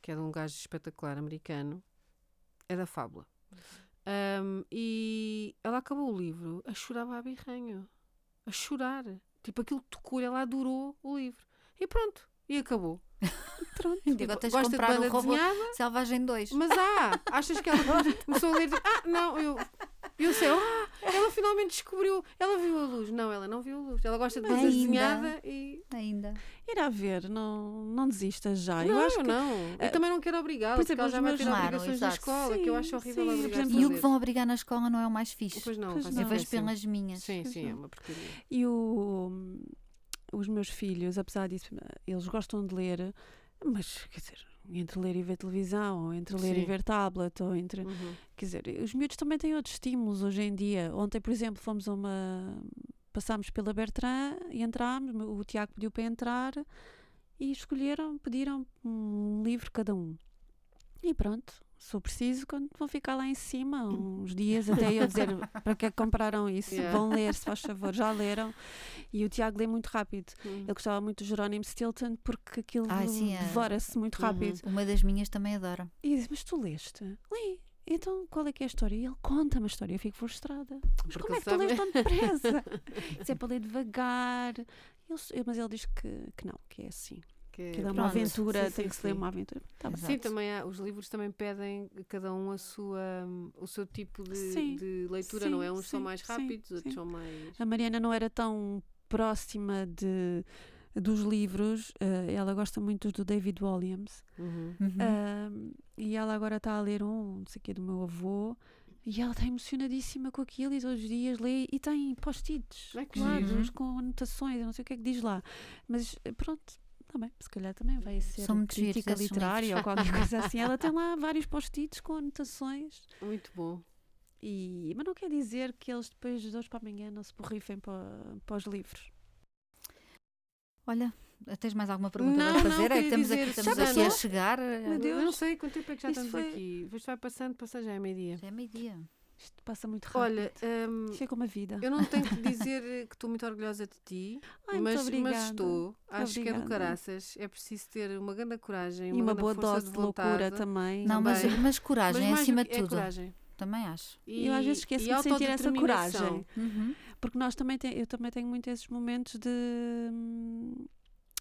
[SPEAKER 1] que é de um gajo espetacular americano. É da fábula. Ahm, e ela acabou o livro a chorar a birranho. A chorar. Tipo, aquilo tocou-lhe, ela adorou o livro. E pronto. E acabou.
[SPEAKER 2] Pronto. *laughs*
[SPEAKER 3] Tens de
[SPEAKER 1] Gosta de
[SPEAKER 3] comprar
[SPEAKER 1] banda
[SPEAKER 3] robô
[SPEAKER 1] desenhada?
[SPEAKER 3] Selvagem 2.
[SPEAKER 1] Mas há! Achas que ela *laughs* *laughs* começou a ler? Ah, não, eu. Eu sei, ah, ela finalmente descobriu. Ela viu a luz. Não, ela não viu a luz. Ela gosta de
[SPEAKER 3] Ainda.
[SPEAKER 1] desenhada e.
[SPEAKER 3] Ainda.
[SPEAKER 2] Ir a ver, não, não desistas já.
[SPEAKER 1] não,
[SPEAKER 2] eu acho que
[SPEAKER 1] não.
[SPEAKER 2] eh,
[SPEAKER 1] Eu também não quero obrigá-la,
[SPEAKER 2] por exemplo,
[SPEAKER 1] ela já vai ter
[SPEAKER 3] Claro,
[SPEAKER 1] obrigações
[SPEAKER 3] exato.
[SPEAKER 1] escola, que eu acho
[SPEAKER 2] Sim,
[SPEAKER 1] horrível
[SPEAKER 2] sim, por exemplo,
[SPEAKER 3] E o que vão obrigar na escola não é o mais fixe.
[SPEAKER 1] Pois não,
[SPEAKER 2] Pois não.
[SPEAKER 3] Eu vejo pelas minhas.
[SPEAKER 1] Sim,
[SPEAKER 2] Pois
[SPEAKER 1] sim, é
[SPEAKER 2] não.
[SPEAKER 1] uma porcaria.
[SPEAKER 2] E o, os meus filhos, apesar disso, eles gostam de ler, mas quer dizer, entre ler e ver televisão, ou entre ler
[SPEAKER 1] Sim.
[SPEAKER 2] e ver tablet, ou entre.
[SPEAKER 1] Uhum.
[SPEAKER 2] Quer dizer, os miúdos também têm outros estímulos hoje em dia. Ontem, por exemplo, fomos a uma. Passámos pela Bertrand e entrámos, o Tiago pediu para entrar e escolheram, pediram um livro cada um. E pronto, sou preciso quando vão ficar lá em cima, *laughs* uns dias até eu dizer para que é que compraram isso.
[SPEAKER 1] Yeah.
[SPEAKER 2] Vão ler, se faz favor, já leram. E o Tiago lê muito rápido.
[SPEAKER 1] Uhum.
[SPEAKER 2] Ele gostava muito do Jerónimo Stilton porque aquilo
[SPEAKER 3] sim, é.
[SPEAKER 2] devora-se muito
[SPEAKER 1] Uhum.
[SPEAKER 2] rápido.
[SPEAKER 3] Uma das minhas também adora.
[SPEAKER 2] E diz, mas tu leste? Li. Então, qual é que é a história? E ele conta-me a história. Eu fico frustrada. Mas
[SPEAKER 1] Porque
[SPEAKER 2] como é que tu lês tão depressa? *laughs* Isso é para ler devagar. Ele- mas ele diz que, que não, que é assim.
[SPEAKER 1] Que
[SPEAKER 2] Que é uma aventura,
[SPEAKER 1] Sim,
[SPEAKER 2] tem
[SPEAKER 1] sim,
[SPEAKER 2] que se ler uma aventura. Tá.
[SPEAKER 1] Sim, também há, os livros também pedem cada um a sua, o seu tipo de,
[SPEAKER 2] Sim,
[SPEAKER 1] de leitura, não é?
[SPEAKER 2] sim,
[SPEAKER 1] Uns são mais
[SPEAKER 2] sim,
[SPEAKER 1] rápidos, outros
[SPEAKER 2] sim.
[SPEAKER 1] são mais.
[SPEAKER 2] A Mariana não era tão próxima de, dos livros. eh, ela gosta muito do David Williams.
[SPEAKER 1] Uhum.
[SPEAKER 3] Uhum.
[SPEAKER 2] Ahm, e ela agora está a ler um, não sei o quê, do meu avô. E ela está emocionadíssima com aquilo e todos os dias lê e tem post-its
[SPEAKER 1] que
[SPEAKER 2] colados
[SPEAKER 3] giro.
[SPEAKER 2] com anotações, eu não sei o que é que diz lá. Mas eh, pronto, também, se calhar também vai ser
[SPEAKER 3] São
[SPEAKER 2] crítica literária ou qualquer coisa assim. Ela tem lá vários post-its com anotações.
[SPEAKER 1] Muito bom.
[SPEAKER 2] E, mas não quer dizer que eles depois de hoje para amanhã não se borrifem para, para os livros.
[SPEAKER 3] Olha, tens mais alguma pergunta
[SPEAKER 1] Não,
[SPEAKER 3] para
[SPEAKER 1] não,
[SPEAKER 3] fazer? é que
[SPEAKER 1] queria
[SPEAKER 3] estamos,
[SPEAKER 1] dizer,
[SPEAKER 3] aqui, estamos
[SPEAKER 1] já
[SPEAKER 3] aqui a chegar.
[SPEAKER 2] Meu
[SPEAKER 1] Eu
[SPEAKER 2] Deus.
[SPEAKER 1] não sei quanto tempo é que já
[SPEAKER 2] Isto
[SPEAKER 1] estamos
[SPEAKER 2] foi-
[SPEAKER 1] aqui. Isto vai passando, passa já é meio-dia.
[SPEAKER 3] Já é meio-dia.
[SPEAKER 2] Isto passa muito rápido.
[SPEAKER 1] Olha, hum,
[SPEAKER 2] Isto é como a vida.
[SPEAKER 1] eu não tenho que *laughs* dizer que estou muito orgulhosa de ti,
[SPEAKER 2] Ai,
[SPEAKER 1] mas, mas
[SPEAKER 2] obrigada.
[SPEAKER 1] estou. Acho que é do
[SPEAKER 2] obrigada.
[SPEAKER 1] caraças. É preciso ter uma grande coragem,
[SPEAKER 2] E uma boa dose de, loucura
[SPEAKER 1] vontade.
[SPEAKER 2] também.
[SPEAKER 3] Não, mas,
[SPEAKER 1] Também.
[SPEAKER 3] mas coragem
[SPEAKER 1] Mas do
[SPEAKER 3] acima de
[SPEAKER 1] é
[SPEAKER 3] tudo.
[SPEAKER 1] coragem.
[SPEAKER 3] Também acho.
[SPEAKER 1] E,
[SPEAKER 2] Eu às vezes esqueço de sentir essa coragem.
[SPEAKER 3] Uhum.
[SPEAKER 2] Porque nós também tem, eu também tenho muito esses momentos de hum,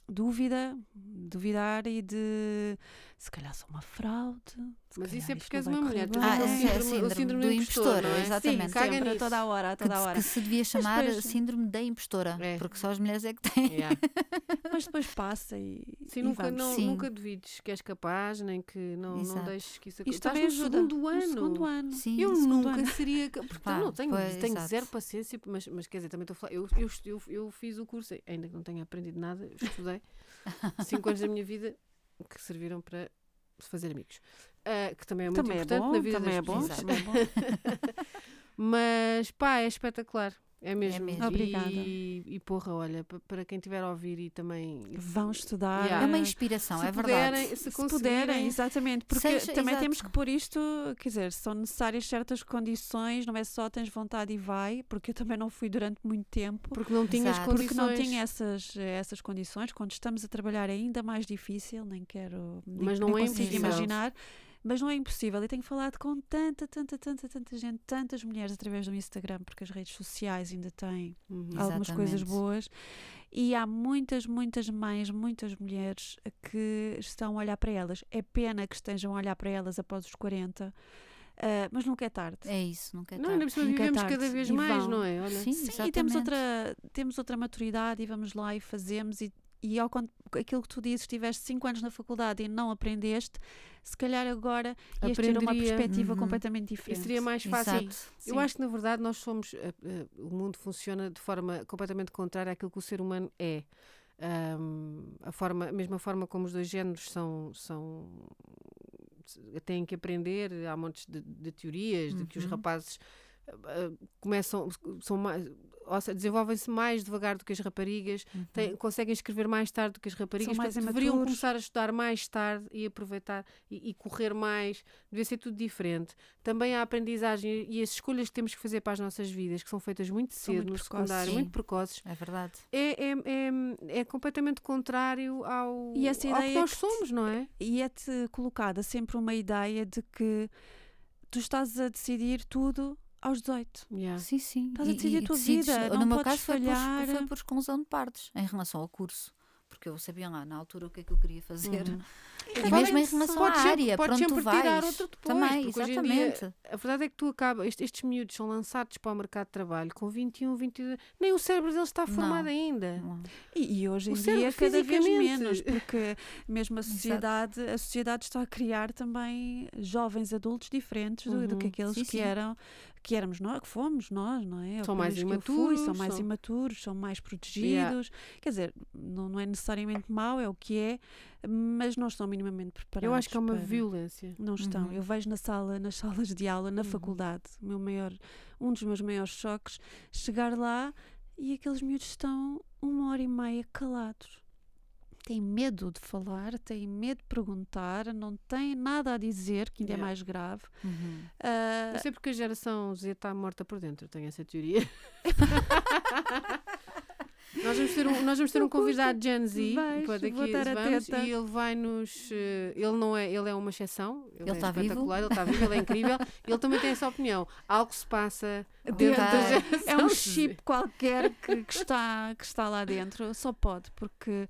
[SPEAKER 2] dúvida, duvidar e de se calhar sou uma fraude.
[SPEAKER 1] Mas isso é
[SPEAKER 2] isto
[SPEAKER 1] porque és uma mulher. Tu.
[SPEAKER 3] Ah,
[SPEAKER 1] o
[SPEAKER 3] esse é
[SPEAKER 1] síndrome, o
[SPEAKER 3] síndrome
[SPEAKER 1] síndrome
[SPEAKER 3] do
[SPEAKER 1] impostor,
[SPEAKER 3] impostor,
[SPEAKER 1] é?
[SPEAKER 3] exatamente.
[SPEAKER 1] Sim, caga
[SPEAKER 2] Sempre, a
[SPEAKER 1] nisso.
[SPEAKER 2] toda a hora, a
[SPEAKER 3] Que,
[SPEAKER 2] toda a hora.
[SPEAKER 3] que se devia chamar
[SPEAKER 2] depois-
[SPEAKER 3] síndrome da impostora.
[SPEAKER 1] É.
[SPEAKER 3] Porque só as mulheres é que têm.
[SPEAKER 1] Yeah. *laughs*
[SPEAKER 2] Mas depois passa e,
[SPEAKER 1] Sim,
[SPEAKER 2] e
[SPEAKER 1] nunca,
[SPEAKER 2] vamos.
[SPEAKER 1] não,
[SPEAKER 3] Sim.
[SPEAKER 1] nunca duvides que és capaz, nem que não, não deixes que isso
[SPEAKER 2] Isto
[SPEAKER 1] Estás
[SPEAKER 2] também
[SPEAKER 1] no
[SPEAKER 2] ajuda.
[SPEAKER 1] segundo
[SPEAKER 2] No
[SPEAKER 1] ano.
[SPEAKER 2] segundo ano.
[SPEAKER 3] Sim.
[SPEAKER 1] Eu nunca
[SPEAKER 2] ano.
[SPEAKER 1] seria. Porque
[SPEAKER 3] Pá,
[SPEAKER 1] não tenho,
[SPEAKER 3] pois,
[SPEAKER 1] tenho
[SPEAKER 3] exato.
[SPEAKER 1] zero paciência, mas, mas quer dizer, também estou a falar. Eu, eu, eu, eu fiz o curso, ainda que não tenha aprendido nada, eu estudei *laughs* cinco anos da minha vida que serviram para fazer amigos. Ah, que também é muito
[SPEAKER 2] Também é
[SPEAKER 1] importante
[SPEAKER 2] bom,
[SPEAKER 1] na vida
[SPEAKER 2] também
[SPEAKER 1] das
[SPEAKER 2] é bom,
[SPEAKER 1] pessoas.
[SPEAKER 2] também é bom. *laughs*
[SPEAKER 1] Mas pá, é espetacular. É mesmo.
[SPEAKER 3] mesmo.
[SPEAKER 2] Obrigada.
[SPEAKER 1] E, e porra, olha, pa- para quem estiver a ouvir e também.
[SPEAKER 2] Vão estudar.
[SPEAKER 1] Yeah.
[SPEAKER 3] É uma inspiração,
[SPEAKER 1] se
[SPEAKER 3] é
[SPEAKER 1] puderem,
[SPEAKER 3] verdade.
[SPEAKER 1] se,
[SPEAKER 2] se puderem, exatamente, porque
[SPEAKER 3] Seja-
[SPEAKER 2] também
[SPEAKER 3] exato.
[SPEAKER 2] temos que pôr isto, quer dizer, são necessárias certas condições, não é só tens vontade e vai, porque eu também não fui durante muito tempo,
[SPEAKER 1] Porque não tinhas
[SPEAKER 3] Exato.
[SPEAKER 1] condições.
[SPEAKER 2] porque não tinha essas, essas condições, quando estamos a trabalhar é ainda mais difícil, nem quero, nem,
[SPEAKER 1] Mas não
[SPEAKER 2] nem
[SPEAKER 1] é
[SPEAKER 2] consigo
[SPEAKER 3] impossível.
[SPEAKER 2] imaginar, Mas não é impossível. Eu tenho falado com tanta, tanta, tanta, tanta gente, tantas mulheres através do Instagram, porque as redes sociais ainda têm
[SPEAKER 1] Uhum.
[SPEAKER 2] algumas coisas boas. E há muitas, muitas mães, muitas mulheres que estão a olhar para elas. É pena que estejam a olhar para elas após os 40, ah, mas nunca é tarde.
[SPEAKER 3] É isso, nunca é
[SPEAKER 1] Não,
[SPEAKER 3] tarde.
[SPEAKER 1] cima
[SPEAKER 2] Nunca é
[SPEAKER 1] vivemos
[SPEAKER 2] tarde.
[SPEAKER 1] cada vez
[SPEAKER 2] E
[SPEAKER 1] mais,
[SPEAKER 2] vão.
[SPEAKER 1] não é? Olha.
[SPEAKER 3] Sim,
[SPEAKER 2] Sim,
[SPEAKER 3] exatamente.
[SPEAKER 2] e temos outra, temos outra maturidade e vamos lá e fazemos. E, e ao, aquilo que tu dizes, tiveste 5 anos na faculdade e não aprendeste, se calhar agora ias ter uma perspectiva
[SPEAKER 3] Uhum.
[SPEAKER 2] completamente
[SPEAKER 1] E
[SPEAKER 2] diferente.
[SPEAKER 1] seria mais fácil.
[SPEAKER 3] Exato.
[SPEAKER 1] Eu acho que, na verdade, nós somos. eh, eh, o mundo funciona de forma completamente contrária àquilo que o ser humano é. Ahm, a, forma, a mesma forma como os dois géneros são. são têm que aprender, há montes de, de teorias de que os
[SPEAKER 3] Uhum.
[SPEAKER 1] rapazes começam, são mais, desenvolvem-se mais devagar do que as raparigas,
[SPEAKER 3] Uhum.
[SPEAKER 1] têm- conseguem escrever mais tarde do que as raparigas,
[SPEAKER 2] mais
[SPEAKER 1] portanto, deveriam começar a estudar mais tarde e aproveitar e, e correr mais, devia ser tudo diferente. Também a aprendizagem e as escolhas que temos que fazer para as nossas vidas, que são feitas muito cedo,
[SPEAKER 2] muito
[SPEAKER 1] no
[SPEAKER 2] precoces.
[SPEAKER 1] secundário,
[SPEAKER 3] Sim.
[SPEAKER 1] muito precoces,
[SPEAKER 3] É verdade.
[SPEAKER 1] é, é, é, é completamente contrário ao,
[SPEAKER 2] E essa
[SPEAKER 1] ao que
[SPEAKER 2] ideia
[SPEAKER 1] nós
[SPEAKER 2] que te-
[SPEAKER 1] somos, não é?
[SPEAKER 2] E é-te colocada sempre uma ideia de que tu estás a decidir tudo aos 18.
[SPEAKER 1] Yeah.
[SPEAKER 3] Sim, sim.
[SPEAKER 2] Estás a decidir
[SPEAKER 3] e
[SPEAKER 2] a tua
[SPEAKER 3] decides-
[SPEAKER 2] vida,
[SPEAKER 3] No
[SPEAKER 2] não
[SPEAKER 3] meu
[SPEAKER 2] podes
[SPEAKER 3] caso foi por,
[SPEAKER 2] falhar.
[SPEAKER 3] foi por exclusão de partes em relação ao curso. Porque eu sabia lá na altura o que é que eu queria fazer.
[SPEAKER 1] Uhum.
[SPEAKER 3] E
[SPEAKER 1] Pode-
[SPEAKER 3] mesmo em relação
[SPEAKER 1] podes
[SPEAKER 3] à
[SPEAKER 1] sempre-
[SPEAKER 3] área,
[SPEAKER 1] podes
[SPEAKER 3] para onde tu
[SPEAKER 1] sempre
[SPEAKER 3] vais.
[SPEAKER 1] tirar outro depois,
[SPEAKER 3] também,
[SPEAKER 1] em dia-
[SPEAKER 3] exatamente.
[SPEAKER 1] A verdade é que tu acabas, est- estes miúdos são lançados para o mercado de trabalho com 21, 22, nem o cérebro deles está formado
[SPEAKER 3] Não.
[SPEAKER 1] ainda.
[SPEAKER 3] Não.
[SPEAKER 2] E, e hoje
[SPEAKER 1] O
[SPEAKER 2] em
[SPEAKER 1] cérebro
[SPEAKER 2] dia cada vez menos, *laughs* porque mesmo a sociedade, a sociedade está a criar também jovens adultos diferentes do, do que
[SPEAKER 1] Uhum.
[SPEAKER 2] aqueles
[SPEAKER 3] Sim,
[SPEAKER 2] que
[SPEAKER 3] sim.
[SPEAKER 2] eram, que éramos nós, que fomos nós, não é? Ou
[SPEAKER 1] São mais
[SPEAKER 2] eu fui, são
[SPEAKER 1] imaturos,
[SPEAKER 2] mais
[SPEAKER 1] são-
[SPEAKER 2] imaturos, são mais protegidos. Quer dizer, não, não é necessariamente mau, é o que é, mas não estão minimamente preparados.
[SPEAKER 1] Eu acho que é uma
[SPEAKER 2] para-
[SPEAKER 1] violência.
[SPEAKER 2] Não estão.
[SPEAKER 3] Uhum.
[SPEAKER 2] Eu vejo na sala, nas *laughs* salas de aula, na
[SPEAKER 1] Uhum.
[SPEAKER 2] faculdade, o meu maior, um dos meus maiores choques, chegar lá e aqueles miúdos estão uma hora e meia calados. Têm medo de falar, têm medo de perguntar, não têm nada a dizer, que ainda
[SPEAKER 1] Yeah.
[SPEAKER 2] é mais grave.
[SPEAKER 3] Uhum.
[SPEAKER 2] Ah,
[SPEAKER 1] Eu sei porque a geração Z está morta por dentro, eu tenho essa teoria. *laughs* nós vamos ter um, nós vamos ter um convidado Gen Z,
[SPEAKER 2] Vais,
[SPEAKER 1] para daqui
[SPEAKER 2] vou estar
[SPEAKER 1] vamos,
[SPEAKER 2] atenta.
[SPEAKER 1] e ele vai nos. eh, Ele não é, ele é uma exceção, ele,
[SPEAKER 3] Ele
[SPEAKER 1] é
[SPEAKER 3] está vivo?
[SPEAKER 1] espetacular, ele está vivo, ele é incrível, ele também tem essa opinião. Algo se passa dentro da geração
[SPEAKER 2] é um chip qualquer que, que está, que está lá dentro, só pode, porque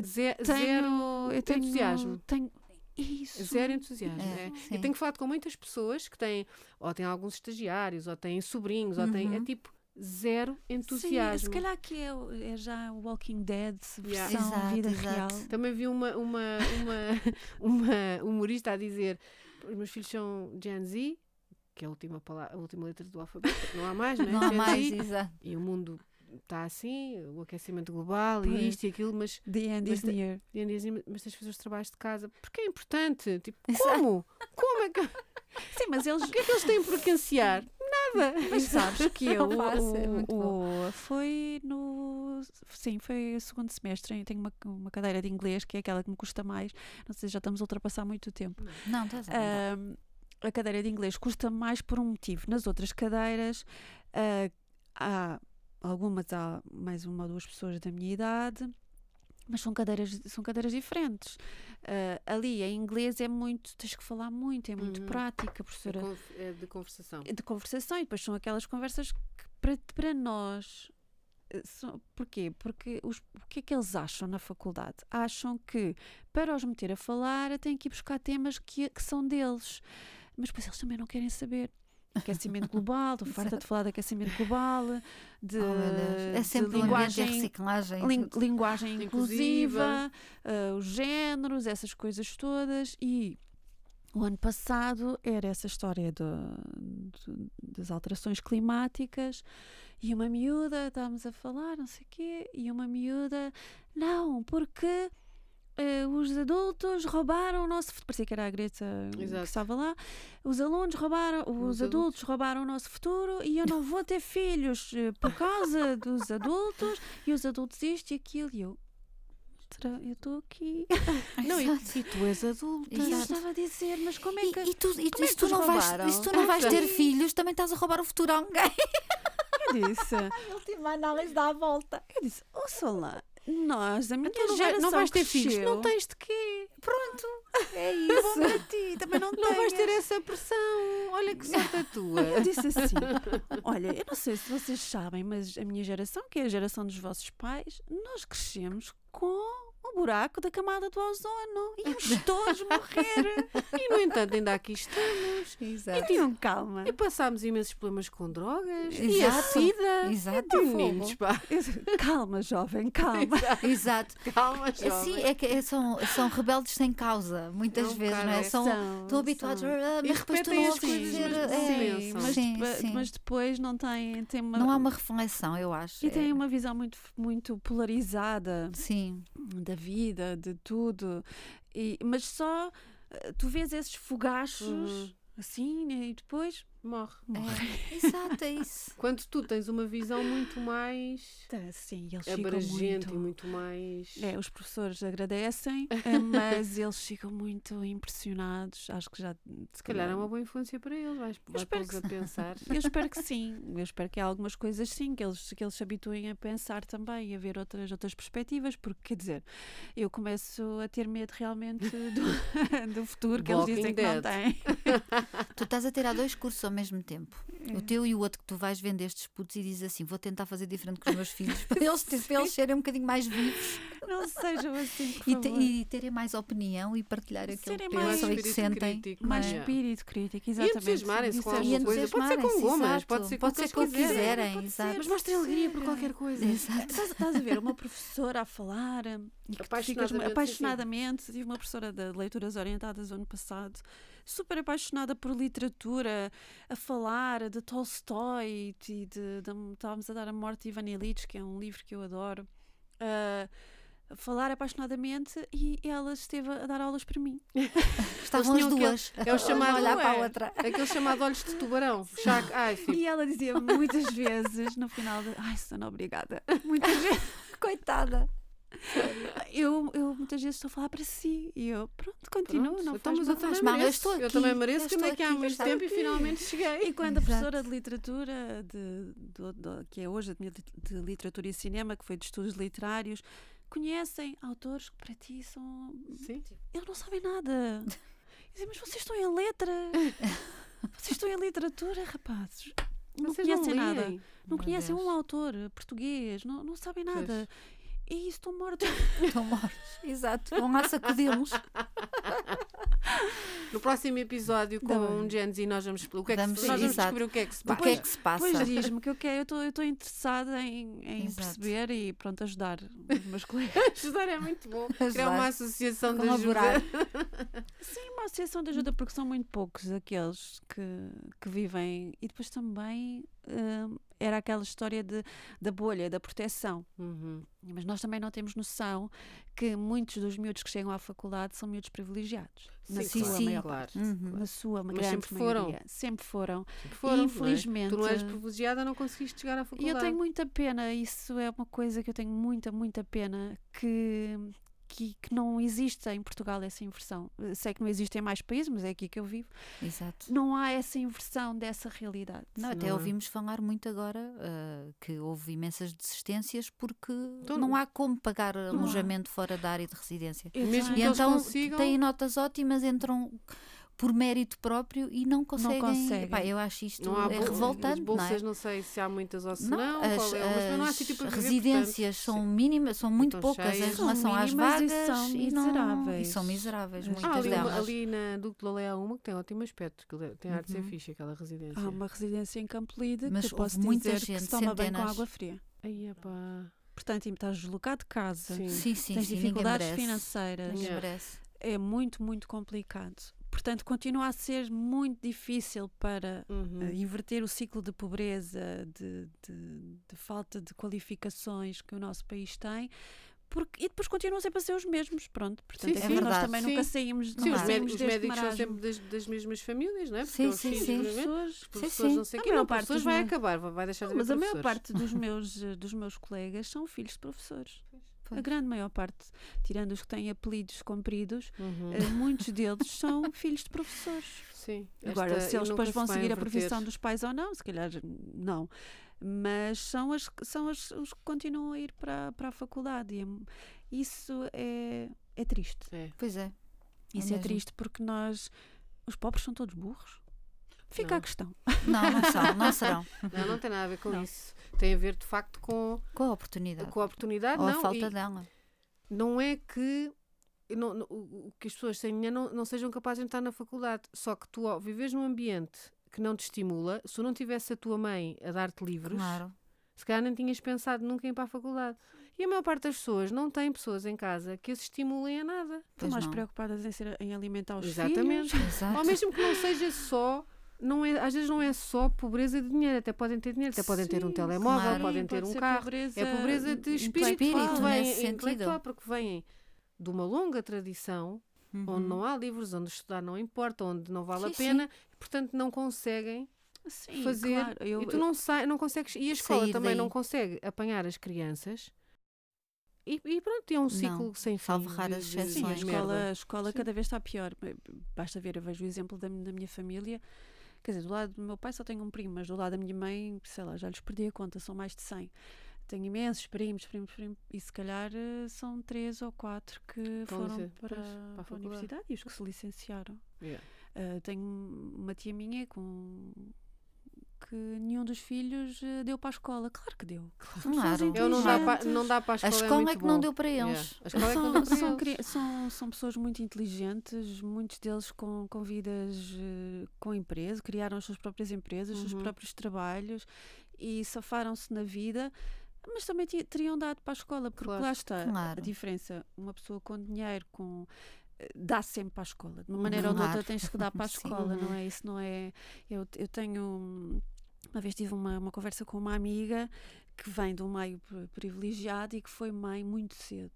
[SPEAKER 1] Ze-
[SPEAKER 2] tenho,
[SPEAKER 1] zero
[SPEAKER 2] eu tenho,
[SPEAKER 1] entusiasmo.
[SPEAKER 2] Tenho, isso.
[SPEAKER 1] Zero entusiasmo.
[SPEAKER 3] É,
[SPEAKER 1] é.
[SPEAKER 3] sim.
[SPEAKER 1] Eu tenho falado com muitas pessoas que têm, ou têm alguns estagiários, ou têm sobrinhos, ou têm. É
[SPEAKER 3] Uhum.
[SPEAKER 1] tipo zero
[SPEAKER 2] Sim,
[SPEAKER 1] entusiasmo.
[SPEAKER 2] se calhar que é, é já o Walking Dead,
[SPEAKER 1] Yeah.
[SPEAKER 2] versão
[SPEAKER 3] Exato,
[SPEAKER 2] vida
[SPEAKER 3] exato.
[SPEAKER 2] real.
[SPEAKER 1] Também vi uma, uma, uma, *laughs* uma humorista a dizer: os meus filhos são Gen Z, que é a última, palavra, a última letra do alfabeto, não há mais, não é?
[SPEAKER 3] Não há mais, exato.
[SPEAKER 1] e o mundo está assim, o aquecimento global
[SPEAKER 2] Pois.
[SPEAKER 1] e isto e aquilo, mas,
[SPEAKER 2] The end
[SPEAKER 1] Mas
[SPEAKER 2] is near.
[SPEAKER 1] e ainda dizem, mas tens de fazer os trabalhos de casa, porque é importante. Tipo, como? Como é que, o *laughs*
[SPEAKER 2] Sim, mas eles.
[SPEAKER 1] que é que eles têm por que ansiar? Nada.
[SPEAKER 2] Mas sabes que *laughs* eu.
[SPEAKER 3] É
[SPEAKER 2] o-
[SPEAKER 3] muito
[SPEAKER 2] o- foi no. Sim, foi o segundo semestre. Eu tenho uma, uma cadeira de inglês que é aquela que me custa mais. Não sei, já estamos a ultrapassar muito tempo.
[SPEAKER 3] Não, estás a ver.
[SPEAKER 2] A cadeira de inglês custa mais por um motivo. Nas outras cadeiras, ah, há algumas, há mais uma ou duas pessoas da minha idade, mas são cadeiras, são cadeiras diferentes. Ah, ali, em inglês, é muito, tens que falar muito, é muito
[SPEAKER 1] Uhum.
[SPEAKER 2] prática,
[SPEAKER 1] É
[SPEAKER 2] professora
[SPEAKER 1] con- é de conversação.
[SPEAKER 2] de conversação e depois são aquelas conversas que para, para nós eh, são, porquê? Porque os, o que é que eles acham na faculdade? Acham que para os meter a falar têm que ir buscar temas que, que são deles, mas depois eles também não querem saber. Aquecimento global, estou farta de falar de aquecimento global, de,
[SPEAKER 3] Oh. É sempre de
[SPEAKER 2] linguagem,
[SPEAKER 3] reciclagem.
[SPEAKER 2] lin-
[SPEAKER 3] tudo.
[SPEAKER 2] linguagem
[SPEAKER 1] Inclusiva.
[SPEAKER 2] inclusiva, ah, os géneros, essas coisas todas. E o ano passado era essa história do- do- das alterações climáticas. E uma miúda, estávamos a falar, não sei o quê, e uma miúda, não, porque eh, os adultos roubaram o nosso futuro. Parecia que era a Greta que
[SPEAKER 1] Exato.
[SPEAKER 2] estava lá. Os alunos roubaram, os,
[SPEAKER 1] Os
[SPEAKER 2] adultos roubaram o nosso futuro e eu não vou ter filhos eh, por causa *laughs* dos adultos e os adultos isto e aquilo. E eu, "Tra- eu estou aqui. *laughs*
[SPEAKER 1] Não, e,
[SPEAKER 3] Exato.
[SPEAKER 1] e tu és adulta.
[SPEAKER 2] E eu
[SPEAKER 3] Exato.
[SPEAKER 2] estava a dizer, mas como é que.
[SPEAKER 3] e tu, e tu,
[SPEAKER 2] é
[SPEAKER 3] e se
[SPEAKER 2] que
[SPEAKER 3] tu não vais,
[SPEAKER 2] roubaram?
[SPEAKER 3] e se tu não vais ter filhos, também estás a roubar o futuro a alguém.
[SPEAKER 2] Eu disse, *laughs*
[SPEAKER 3] A última análise dá a volta.
[SPEAKER 2] eu disse, ouça lá, nós, a minha
[SPEAKER 1] Então
[SPEAKER 2] geração
[SPEAKER 1] não vais ter filhos? Não tens de quê?
[SPEAKER 3] Pronto, é
[SPEAKER 2] Tá bom
[SPEAKER 3] isso.
[SPEAKER 2] para ti. também não, *laughs*
[SPEAKER 1] Não vais ter
[SPEAKER 2] tenhas."
[SPEAKER 1] essa pressão. Olha que sorte a tua.
[SPEAKER 2] Eu disse assim: Olha, eu não sei se vocês sabem, mas a minha geração, que é a geração dos vossos pais, nós crescemos com o buraco da camada do ozono. Íamos todos morrer.
[SPEAKER 1] E no entanto, ainda aqui estamos.
[SPEAKER 3] Exato.
[SPEAKER 2] E tinham calma.
[SPEAKER 1] E passámos imensos problemas com drogas. E a
[SPEAKER 3] Exato.
[SPEAKER 1] SIDA.
[SPEAKER 3] Exato.
[SPEAKER 1] E meninos, pá.
[SPEAKER 2] Calma, jovem, calma.
[SPEAKER 3] Exato.
[SPEAKER 1] Calma,
[SPEAKER 3] É,
[SPEAKER 1] jovem.
[SPEAKER 3] Sim, é que é- são, são rebeldes sem causa, muitas
[SPEAKER 1] É um
[SPEAKER 3] vezes, não é?
[SPEAKER 1] bocado,
[SPEAKER 3] São,
[SPEAKER 2] São-
[SPEAKER 3] estão habituados
[SPEAKER 2] são.
[SPEAKER 3] a. Mas depois tu não
[SPEAKER 1] as coisas,
[SPEAKER 3] dizer.
[SPEAKER 1] mas não
[SPEAKER 3] é,
[SPEAKER 2] mas,
[SPEAKER 3] sim,
[SPEAKER 2] depois,
[SPEAKER 3] sim.
[SPEAKER 2] mas depois não tem uma,
[SPEAKER 3] Não há uma reflexão, eu acho.
[SPEAKER 2] E tem
[SPEAKER 3] É.
[SPEAKER 2] uma visão muito, muito polarizada
[SPEAKER 3] Sim,
[SPEAKER 2] da vida, de tudo. E, mas só eh, tu vês esses fogachos
[SPEAKER 1] Uhum.
[SPEAKER 2] assim né, e depois
[SPEAKER 1] Morre.
[SPEAKER 3] é. *laughs* exato, é isso.
[SPEAKER 1] Quando tu tens uma visão muito mais
[SPEAKER 2] tá, sim, eles
[SPEAKER 1] abrangente
[SPEAKER 2] muito.
[SPEAKER 1] e muito mais.
[SPEAKER 2] É, os professores agradecem, eh, *laughs* mas eles ficam muito impressionados. Acho que já
[SPEAKER 1] Se calhar é uma boa influência para eles. Vais, vai
[SPEAKER 2] espero
[SPEAKER 1] pô-los
[SPEAKER 2] que
[SPEAKER 1] a pensar. *laughs*
[SPEAKER 2] Eu espero que sim. Eu espero que há algumas coisas sim, que eles, que eles se habituem a pensar também e a ver outras, outras perspectivas, porque quer dizer, eu começo a ter medo realmente do, do futuro que eles
[SPEAKER 1] Walking
[SPEAKER 2] dizem que não
[SPEAKER 1] Dead.
[SPEAKER 2] têm.
[SPEAKER 3] Tu estás a tirar dois cursos ao mesmo tempo. O teu e o outro que tu vais vender estes putos e dizes assim: vou tentar fazer diferente com os meus filhos *laughs* para eles, para eles serem um bocadinho mais vivos
[SPEAKER 2] Não sejam assim, por
[SPEAKER 3] e,
[SPEAKER 2] favor.
[SPEAKER 3] te- e terem mais opinião e partilhar aquilo
[SPEAKER 2] Serem
[SPEAKER 3] que
[SPEAKER 2] mais
[SPEAKER 3] pensam e que
[SPEAKER 1] espírito
[SPEAKER 3] sentem.
[SPEAKER 1] crítico,
[SPEAKER 3] é?
[SPEAKER 2] mais
[SPEAKER 1] Yeah.
[SPEAKER 2] espírito crítico,
[SPEAKER 1] E
[SPEAKER 2] exatamente.
[SPEAKER 1] entusiasmarem-se com
[SPEAKER 2] Disseste-
[SPEAKER 1] alguma coisa. Pode ser com gomas,
[SPEAKER 3] exato.
[SPEAKER 1] pode ser com
[SPEAKER 3] Pode
[SPEAKER 1] o que
[SPEAKER 3] ser com o que
[SPEAKER 1] quiserem.
[SPEAKER 3] quiserem,
[SPEAKER 2] pode
[SPEAKER 3] exato.
[SPEAKER 2] ser.
[SPEAKER 1] Mas mostrem alegria por qualquer coisa.
[SPEAKER 3] Exato.
[SPEAKER 2] Estás, estás a ver uma professora a falar e que ficas
[SPEAKER 1] Apaixonadamente,
[SPEAKER 2] apaixonadamente. Tive uma professora de leituras orientadas ano passado, super apaixonada por literatura, a falar de Tolstói e de, de- estávamos a dar a Morte de Ivan Illich, que é um livro que eu adoro. eh, a falar apaixonadamente e ela esteve a dar aulas para mim. *laughs*
[SPEAKER 3] Estavam as
[SPEAKER 1] aquele-
[SPEAKER 3] duas.
[SPEAKER 1] É o chamado.
[SPEAKER 3] olhar para a
[SPEAKER 1] é,
[SPEAKER 3] outra.
[SPEAKER 1] Aquele chamado olhos de tubarão. Tipo,
[SPEAKER 2] E ela dizia muitas vezes no final de Ai, Susana, obrigada. Muitas vezes. *laughs*
[SPEAKER 3] Coitada.
[SPEAKER 2] Eu, eu muitas vezes estou a falar para si e eu, pronto, continuo,
[SPEAKER 1] pronto,
[SPEAKER 2] não faz
[SPEAKER 1] mas também
[SPEAKER 3] faz mal, eu
[SPEAKER 1] mereço.
[SPEAKER 3] estou
[SPEAKER 1] Eu
[SPEAKER 3] aqui,
[SPEAKER 1] também
[SPEAKER 3] eu
[SPEAKER 1] mereço que andei aqui há muito tempo e
[SPEAKER 3] aqui.
[SPEAKER 1] finalmente cheguei.
[SPEAKER 2] E quando a professora de literatura, de, do- do- que é hoje de, de literatura e cinema, que foi de estudos literários, conhecem autores que para ti são.
[SPEAKER 1] Sim.
[SPEAKER 2] Eles não sabem nada. Dizem, mas vocês estão em letra. *laughs* Vocês estão em literatura, rapazes. Não
[SPEAKER 1] Vocês
[SPEAKER 2] conhecem nada.
[SPEAKER 1] leem.
[SPEAKER 2] Não conhecem um autor português, não, não sabem nada. E isso estão mortos. *laughs*
[SPEAKER 3] Estão mortos. Exato. Vão lá sacudi-los. *laughs*
[SPEAKER 1] No próximo episódio com
[SPEAKER 2] bem.
[SPEAKER 1] um Gen Z nós vamos, o que é que se- nós vamos
[SPEAKER 3] exato.
[SPEAKER 1] descobrir o que é que se
[SPEAKER 3] O
[SPEAKER 1] passa.
[SPEAKER 3] que é que se passa?
[SPEAKER 2] Pois diz-me que eu quero, eu estou- eu estou interessada em, em perceber e pronto, ajudar os meus *laughs* colegas.
[SPEAKER 1] Ajudar é muito bom.
[SPEAKER 3] Ajudar.
[SPEAKER 1] Criar uma associação de ajuda.
[SPEAKER 2] Sim, uma associação de ajuda, porque são muito poucos aqueles que, que vivem. E depois também hum, era aquela história de, da bolha, da proteção.
[SPEAKER 1] Uhum.
[SPEAKER 2] Mas nós também não temos noção que muitos dos miúdos que chegam à faculdade são miúdos privilegiados. Na
[SPEAKER 1] Sim,
[SPEAKER 2] sua
[SPEAKER 3] sim.
[SPEAKER 2] maior
[SPEAKER 1] claro.
[SPEAKER 2] parte.
[SPEAKER 3] Uhum.
[SPEAKER 2] Na sua
[SPEAKER 1] Mas
[SPEAKER 2] grande
[SPEAKER 1] sempre foram.
[SPEAKER 2] maioria. Sempre foram.
[SPEAKER 1] Sempre foram, não é?
[SPEAKER 2] Infelizmente-
[SPEAKER 1] Tu não és privilegiada, não conseguiste chegar à
[SPEAKER 2] E
[SPEAKER 1] faculdade.
[SPEAKER 2] eu tenho muita pena, isso é uma coisa que eu tenho muita, muita pena que, que, que não exista em Portugal essa inversão. Eh, Sei que não existe em mais países, mas é aqui que eu vivo.
[SPEAKER 3] Exato.
[SPEAKER 2] Não há essa inversão dessa realidade.
[SPEAKER 3] Não, até
[SPEAKER 1] Não é?
[SPEAKER 3] ouvimos falar muito agora ah, que houve imensas desistências porque
[SPEAKER 1] Então-
[SPEAKER 3] não há como pagar
[SPEAKER 2] há.
[SPEAKER 3] alojamento fora da área de residência.
[SPEAKER 1] Mesmo
[SPEAKER 3] E
[SPEAKER 1] que eles
[SPEAKER 3] então
[SPEAKER 1] consigam-
[SPEAKER 3] têm notas ótimas, entram por mérito próprio e não conseguem.
[SPEAKER 2] conseguem.
[SPEAKER 3] Epá, eu acho isto
[SPEAKER 1] Não há
[SPEAKER 3] é revoltante,
[SPEAKER 1] As bolsas
[SPEAKER 3] não é?
[SPEAKER 1] não sei se há muitas ou se
[SPEAKER 3] Não,
[SPEAKER 1] não.
[SPEAKER 3] as,
[SPEAKER 1] é, mas não há
[SPEAKER 3] as
[SPEAKER 1] sítio para viver,
[SPEAKER 3] residências
[SPEAKER 1] portanto,
[SPEAKER 3] são
[SPEAKER 1] sim.
[SPEAKER 3] mínimas, são muito
[SPEAKER 1] Estão
[SPEAKER 3] poucas em
[SPEAKER 1] cheias.
[SPEAKER 3] Relação às
[SPEAKER 2] mínimas e
[SPEAKER 3] vagas
[SPEAKER 2] são
[SPEAKER 3] e, não, e
[SPEAKER 2] miseráveis.
[SPEAKER 3] são miseráveis,
[SPEAKER 2] Ah,
[SPEAKER 3] muitas
[SPEAKER 1] Ah, ali, uma-
[SPEAKER 3] delas.
[SPEAKER 1] ali na Duque de Lolé há uma que tem ótimo aspecto, que tem arte de ser
[SPEAKER 3] Uhum.
[SPEAKER 1] fixe, aquela residência.
[SPEAKER 2] Há uma residência em Campo Lide
[SPEAKER 3] Mas
[SPEAKER 2] que eu posso
[SPEAKER 3] muita
[SPEAKER 2] dizer que
[SPEAKER 3] gente,
[SPEAKER 2] se toma bem com
[SPEAKER 3] centenas.
[SPEAKER 2] água fria.
[SPEAKER 1] Aí, epá.
[SPEAKER 2] Portanto, estás deslocado de casa,
[SPEAKER 1] Sim.
[SPEAKER 3] Sim, sim,
[SPEAKER 2] tens
[SPEAKER 3] sim,
[SPEAKER 2] dificuldades financeiras, é muito, muito complicado. Portanto, continua a ser muito difícil para
[SPEAKER 1] Uhum.
[SPEAKER 2] eh, inverter o ciclo de pobreza, de, de- de falta de qualificações que o nosso país tem. Porque, e depois continuam sempre a ser os mesmos, pronto. Portanto,
[SPEAKER 1] Sim,
[SPEAKER 2] é
[SPEAKER 3] sim.
[SPEAKER 2] que nós
[SPEAKER 3] verdade.
[SPEAKER 2] também
[SPEAKER 1] Sim.
[SPEAKER 2] nunca saímos,
[SPEAKER 1] Sim,
[SPEAKER 2] nunca
[SPEAKER 1] os,
[SPEAKER 2] saímos
[SPEAKER 1] os médicos são
[SPEAKER 2] marasmo.
[SPEAKER 1] sempre das, das mesmas famílias, não é? Porque
[SPEAKER 3] Sim,
[SPEAKER 1] os
[SPEAKER 3] sim,
[SPEAKER 1] filhos,
[SPEAKER 3] sim.
[SPEAKER 1] professores
[SPEAKER 3] sim.
[SPEAKER 1] não sei o quê. Não,
[SPEAKER 2] parte
[SPEAKER 1] professores vai
[SPEAKER 2] meus-
[SPEAKER 1] acabar, vai deixar de
[SPEAKER 2] Não,
[SPEAKER 1] haver
[SPEAKER 2] mas a maior
[SPEAKER 1] professores.
[SPEAKER 2] parte dos meus, eh, dos meus colegas são filhos de professores. A
[SPEAKER 3] Pois.
[SPEAKER 2] grande maior parte, tirando os que têm apelidos compridos,
[SPEAKER 1] Uhum.
[SPEAKER 2] eh, muitos *laughs* deles são filhos de professores.
[SPEAKER 1] Sim.
[SPEAKER 2] Agora,
[SPEAKER 1] esta-
[SPEAKER 2] se eles depois
[SPEAKER 1] se
[SPEAKER 2] vão seguir a profissão dos pais ou não, se calhar não. Mas são, as, são as, os que continuam a ir para, para a faculdade. E é- isso é, é triste.
[SPEAKER 1] É.
[SPEAKER 3] Pois é.
[SPEAKER 2] Isso é,
[SPEAKER 3] mesmo.
[SPEAKER 2] triste porque nós Os pobres são todos burros? Fica
[SPEAKER 1] Não.
[SPEAKER 2] a questão.
[SPEAKER 3] Não, não são, não *laughs* serão.
[SPEAKER 1] Não, não tem nada a ver com
[SPEAKER 2] Não.
[SPEAKER 1] isso. Tem a ver, de facto, com,
[SPEAKER 3] Com a oportunidade.
[SPEAKER 1] com a oportunidade.
[SPEAKER 3] Ou
[SPEAKER 1] não,
[SPEAKER 3] a falta
[SPEAKER 1] e
[SPEAKER 3] dela.
[SPEAKER 1] não é que não- não- que as pessoas sem dinheiro não, não sejam capazes de entrar na faculdade. Só que tu, ao viveres num ambiente que não te estimula, se tu não tivesse a tua mãe a dar-te livros,
[SPEAKER 3] Claro.
[SPEAKER 1] se calhar nem tinhas pensado nunca em ir para a faculdade. E a maior parte das pessoas não tem pessoas em casa que as estimulem a nada.
[SPEAKER 2] Estão mais
[SPEAKER 3] não.
[SPEAKER 2] preocupadas em, ser, em alimentar os
[SPEAKER 1] Exatamente.
[SPEAKER 2] filhos.
[SPEAKER 3] Exato.
[SPEAKER 1] Ou mesmo que não seja só. Não é, às vezes não é só pobreza de dinheiro, até podem ter dinheiro, até podem ter um
[SPEAKER 2] Sim,
[SPEAKER 1] telemóvel,
[SPEAKER 3] claro.
[SPEAKER 1] podem
[SPEAKER 2] sim,
[SPEAKER 1] ter
[SPEAKER 2] pode
[SPEAKER 1] um carro.
[SPEAKER 2] Pobreza
[SPEAKER 1] É pobreza de espírito,
[SPEAKER 3] espírito,
[SPEAKER 1] porque
[SPEAKER 3] nesse sentido.
[SPEAKER 1] porque vêm de uma longa tradição onde
[SPEAKER 3] Uhum.
[SPEAKER 1] não há livros, onde estudar não importa, onde não vale a
[SPEAKER 3] Sim, sim.
[SPEAKER 1] pena, e, portanto não conseguem
[SPEAKER 2] Sim,
[SPEAKER 1] fazer.
[SPEAKER 2] claro. Eu,
[SPEAKER 1] e tu não, sai, não consegues. E a escola também
[SPEAKER 3] daí.
[SPEAKER 1] não consegue apanhar as crianças. E, e pronto, é um ciclo sem fim.
[SPEAKER 3] salvo raras
[SPEAKER 1] de
[SPEAKER 2] Sim, a
[SPEAKER 3] exceções.
[SPEAKER 2] escola, a escola
[SPEAKER 1] Sim.
[SPEAKER 2] cada vez está pior. Basta ver, eu vejo o exemplo da, da minha família. Quer dizer, do lado do meu pai só tenho um primo, mas do lado da minha mãe, sei lá, já lhes perdi a conta, são mais de 100. Tenho imensos primos, primos, primos, e se calhar eh, são três ou quatro que
[SPEAKER 1] Estão
[SPEAKER 2] foram
[SPEAKER 1] licen-
[SPEAKER 2] para,
[SPEAKER 1] pois, para a
[SPEAKER 2] para a universidade e os que se licenciaram.
[SPEAKER 1] Yeah.
[SPEAKER 2] Uh, tenho uma tia minha com que nenhum dos filhos uh, deu para a escola. Claro que deu. São
[SPEAKER 3] Claro.
[SPEAKER 1] Eu não dá, para, não dá para a
[SPEAKER 3] A
[SPEAKER 1] escola.
[SPEAKER 3] escola é,
[SPEAKER 1] muito
[SPEAKER 3] que não
[SPEAKER 1] bom.
[SPEAKER 3] deu para eles.
[SPEAKER 1] A escola é que não
[SPEAKER 2] São,
[SPEAKER 1] deu para
[SPEAKER 2] são,
[SPEAKER 1] eles.
[SPEAKER 2] são, são pessoas muito inteligentes, muitos deles com, com vidas uh, com empresa, criaram as suas próprias empresas, os
[SPEAKER 1] Uhum.
[SPEAKER 2] seus próprios trabalhos e safaram-se na vida. Mas também teriam dado para a escola, porque
[SPEAKER 1] Claro.
[SPEAKER 2] lá está
[SPEAKER 3] Claro.
[SPEAKER 2] a diferença. Uma pessoa com dinheiro, com eh, dá sempre para a escola. De uma maneira ou de
[SPEAKER 3] Claro.
[SPEAKER 2] outra tens que dar para a *laughs*
[SPEAKER 3] Sim.
[SPEAKER 2] escola, não
[SPEAKER 1] Uhum.
[SPEAKER 2] é? Isso não é. Eu, eu tenho. Uma vez tive uma, uma conversa com uma amiga que vem de um meio pri- privilegiado e que foi mãe muito cedo.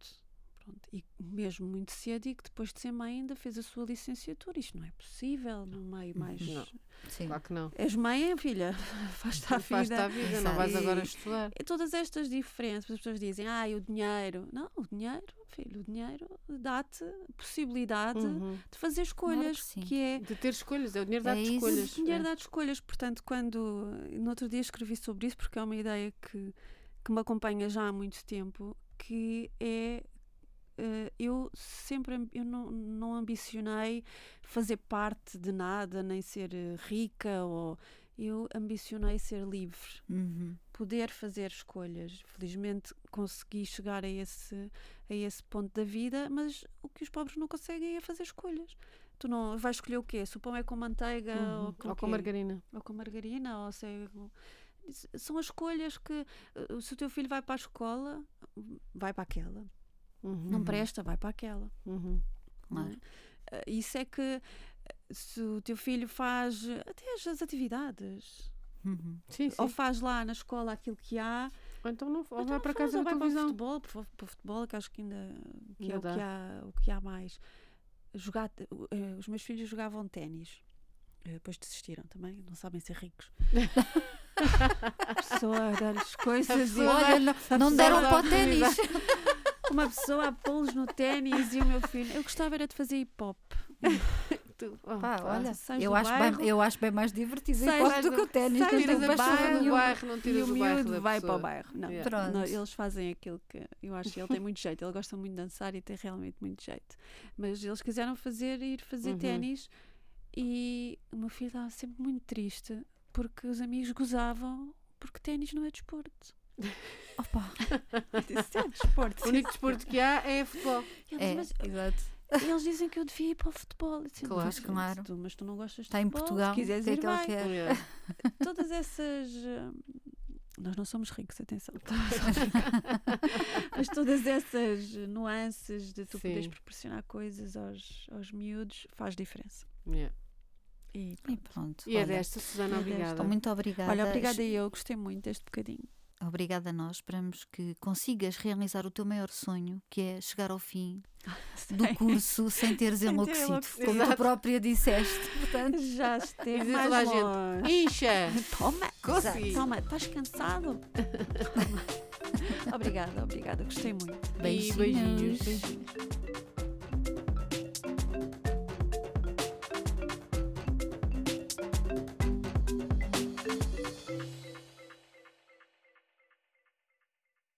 [SPEAKER 2] Pronto, e mesmo muito cedo e que depois de ser mãe ainda fez a sua licenciatura. Isto não é possível num meio mais.
[SPEAKER 1] Não.
[SPEAKER 3] Sim.
[SPEAKER 1] Claro que não.
[SPEAKER 2] És mãe, filha, *laughs* faz-te a
[SPEAKER 1] Faz-te à
[SPEAKER 2] vida.
[SPEAKER 1] vida, não vais agora estudar.
[SPEAKER 2] E todas estas diferenças, as pessoas dizem, ah, o dinheiro. Não, o dinheiro, filho, o dinheiro dá-te possibilidade
[SPEAKER 1] Uhum.
[SPEAKER 2] de fazer escolhas, que é
[SPEAKER 1] De ter escolhas, é o dinheiro
[SPEAKER 3] É
[SPEAKER 1] dá-te escolhas.
[SPEAKER 2] o dinheiro
[SPEAKER 1] é.
[SPEAKER 2] dá-te escolhas. Portanto, quando no outro dia escrevi sobre isso, porque é uma ideia que, que me acompanha já há muito tempo, que é eh, eu sempre eu não, não ambicionei fazer parte de nada, nem ser eh, rica ou eu ambicionei ser livre
[SPEAKER 3] Uhum.
[SPEAKER 2] poder fazer escolhas. Felizmente consegui chegar a esse, a esse ponto da vida, mas o que os pobres não conseguem é fazer escolhas. Tu não vais escolher o quê? Se o pão é com manteiga
[SPEAKER 1] Uhum.
[SPEAKER 2] ou com,
[SPEAKER 1] Ou com margarina.
[SPEAKER 2] ou com margarina, ou se é São as escolhas que, eh, se o teu filho vai para a escola, vai para aquela.
[SPEAKER 1] Uhum.
[SPEAKER 2] Não presta, vai para aquela.
[SPEAKER 1] Uhum.
[SPEAKER 3] Claro.
[SPEAKER 2] é? Eh, Isso é que se o teu filho faz até as, as atividades,
[SPEAKER 3] Uhum.
[SPEAKER 1] Sim, sim.
[SPEAKER 2] ou faz lá na escola aquilo que há,
[SPEAKER 1] Ou então não ou
[SPEAKER 2] Então
[SPEAKER 1] vai para casa
[SPEAKER 2] ou vai para o
[SPEAKER 1] televisão.
[SPEAKER 2] futebol, para o, para o futebol, que acho que ainda que
[SPEAKER 1] Ainda
[SPEAKER 2] é o que, há, o que há mais. Jogar, eh, os meus filhos jogavam ténis. Eh, Depois desistiram também, não sabem ser ricos. *laughs* A pessoa dar-lhes coisas e
[SPEAKER 3] Olha, não, não deram para o ténis. *laughs*
[SPEAKER 2] uma pessoa a pô-los no ténis e o meu filho. Eu gostava era de fazer hip hop. *laughs*
[SPEAKER 1] Tu- oh,
[SPEAKER 3] Pá,
[SPEAKER 1] pá.
[SPEAKER 3] olha, eu acho,
[SPEAKER 2] bairro,
[SPEAKER 3] bem, eu acho bem mais divertido
[SPEAKER 2] sais
[SPEAKER 1] do-
[SPEAKER 3] que o ténis.
[SPEAKER 2] sais
[SPEAKER 3] não
[SPEAKER 2] do
[SPEAKER 3] nenhuma.
[SPEAKER 1] bairro, não
[SPEAKER 2] E
[SPEAKER 1] tiras
[SPEAKER 2] o
[SPEAKER 1] bairro
[SPEAKER 2] miúdo
[SPEAKER 1] da
[SPEAKER 2] vai para o bairro. Não,
[SPEAKER 1] Yeah.
[SPEAKER 3] Pronto.
[SPEAKER 2] não, eles fazem aquilo que eu acho que ele tem muito jeito. Ele gosta muito de dançar e tem realmente muito jeito. Mas eles quiseram fazer, ir fazer
[SPEAKER 1] Uhum.
[SPEAKER 2] ténis e o meu filho estava sempre muito triste porque os amigos gozavam porque ténis não é desporto. *laughs*
[SPEAKER 3] Opa,
[SPEAKER 2] disse, é *laughs* desporto.
[SPEAKER 1] O único desporto que há é futebol.
[SPEAKER 2] Ele
[SPEAKER 3] é,
[SPEAKER 2] mas
[SPEAKER 3] exato.
[SPEAKER 2] Eles dizem que eu devia ir para o futebol. Disse,
[SPEAKER 1] Claro.
[SPEAKER 2] "Mas,
[SPEAKER 3] Claro.
[SPEAKER 2] tu- mas tu não gostas de
[SPEAKER 3] Está em
[SPEAKER 2] futebol,
[SPEAKER 3] Portugal,
[SPEAKER 2] Se quiseres
[SPEAKER 3] que é
[SPEAKER 2] ir,
[SPEAKER 3] que ele
[SPEAKER 2] vai.
[SPEAKER 3] quer?
[SPEAKER 1] Yeah.
[SPEAKER 2] Todas essas. hum, Nós não somos ricos, atenção. *laughs* *laughs* Mas todas essas nuances de tu poderes proporcionar coisas aos, aos miúdos faz diferença.
[SPEAKER 1] Yeah.
[SPEAKER 2] E
[SPEAKER 3] E
[SPEAKER 2] pronto.
[SPEAKER 3] pronto.
[SPEAKER 1] E é desta, Susana,
[SPEAKER 2] É desta.
[SPEAKER 1] obrigada.
[SPEAKER 3] Muito obrigada.
[SPEAKER 2] Olha, obrigada eu, gostei muito deste bocadinho.
[SPEAKER 3] Obrigada a nós. Esperamos que consigas realizar o teu maior sonho, que é chegar ao fim do
[SPEAKER 2] Sei.
[SPEAKER 3] curso sem teres enlouquecido,
[SPEAKER 2] enlouquecido.
[SPEAKER 3] como tu
[SPEAKER 1] Exato.
[SPEAKER 3] própria disseste. Portanto,
[SPEAKER 2] Já
[SPEAKER 1] E *laughs*
[SPEAKER 2] esteve mais
[SPEAKER 1] a gente,
[SPEAKER 2] longe.
[SPEAKER 1] Incha! *laughs*
[SPEAKER 2] Toma,
[SPEAKER 1] Consegui.
[SPEAKER 2] toma, estás cansado? *laughs* obrigada, obrigada, gostei muito.
[SPEAKER 1] E
[SPEAKER 3] beijinhos.
[SPEAKER 1] beijinhos.
[SPEAKER 2] Beijinhos.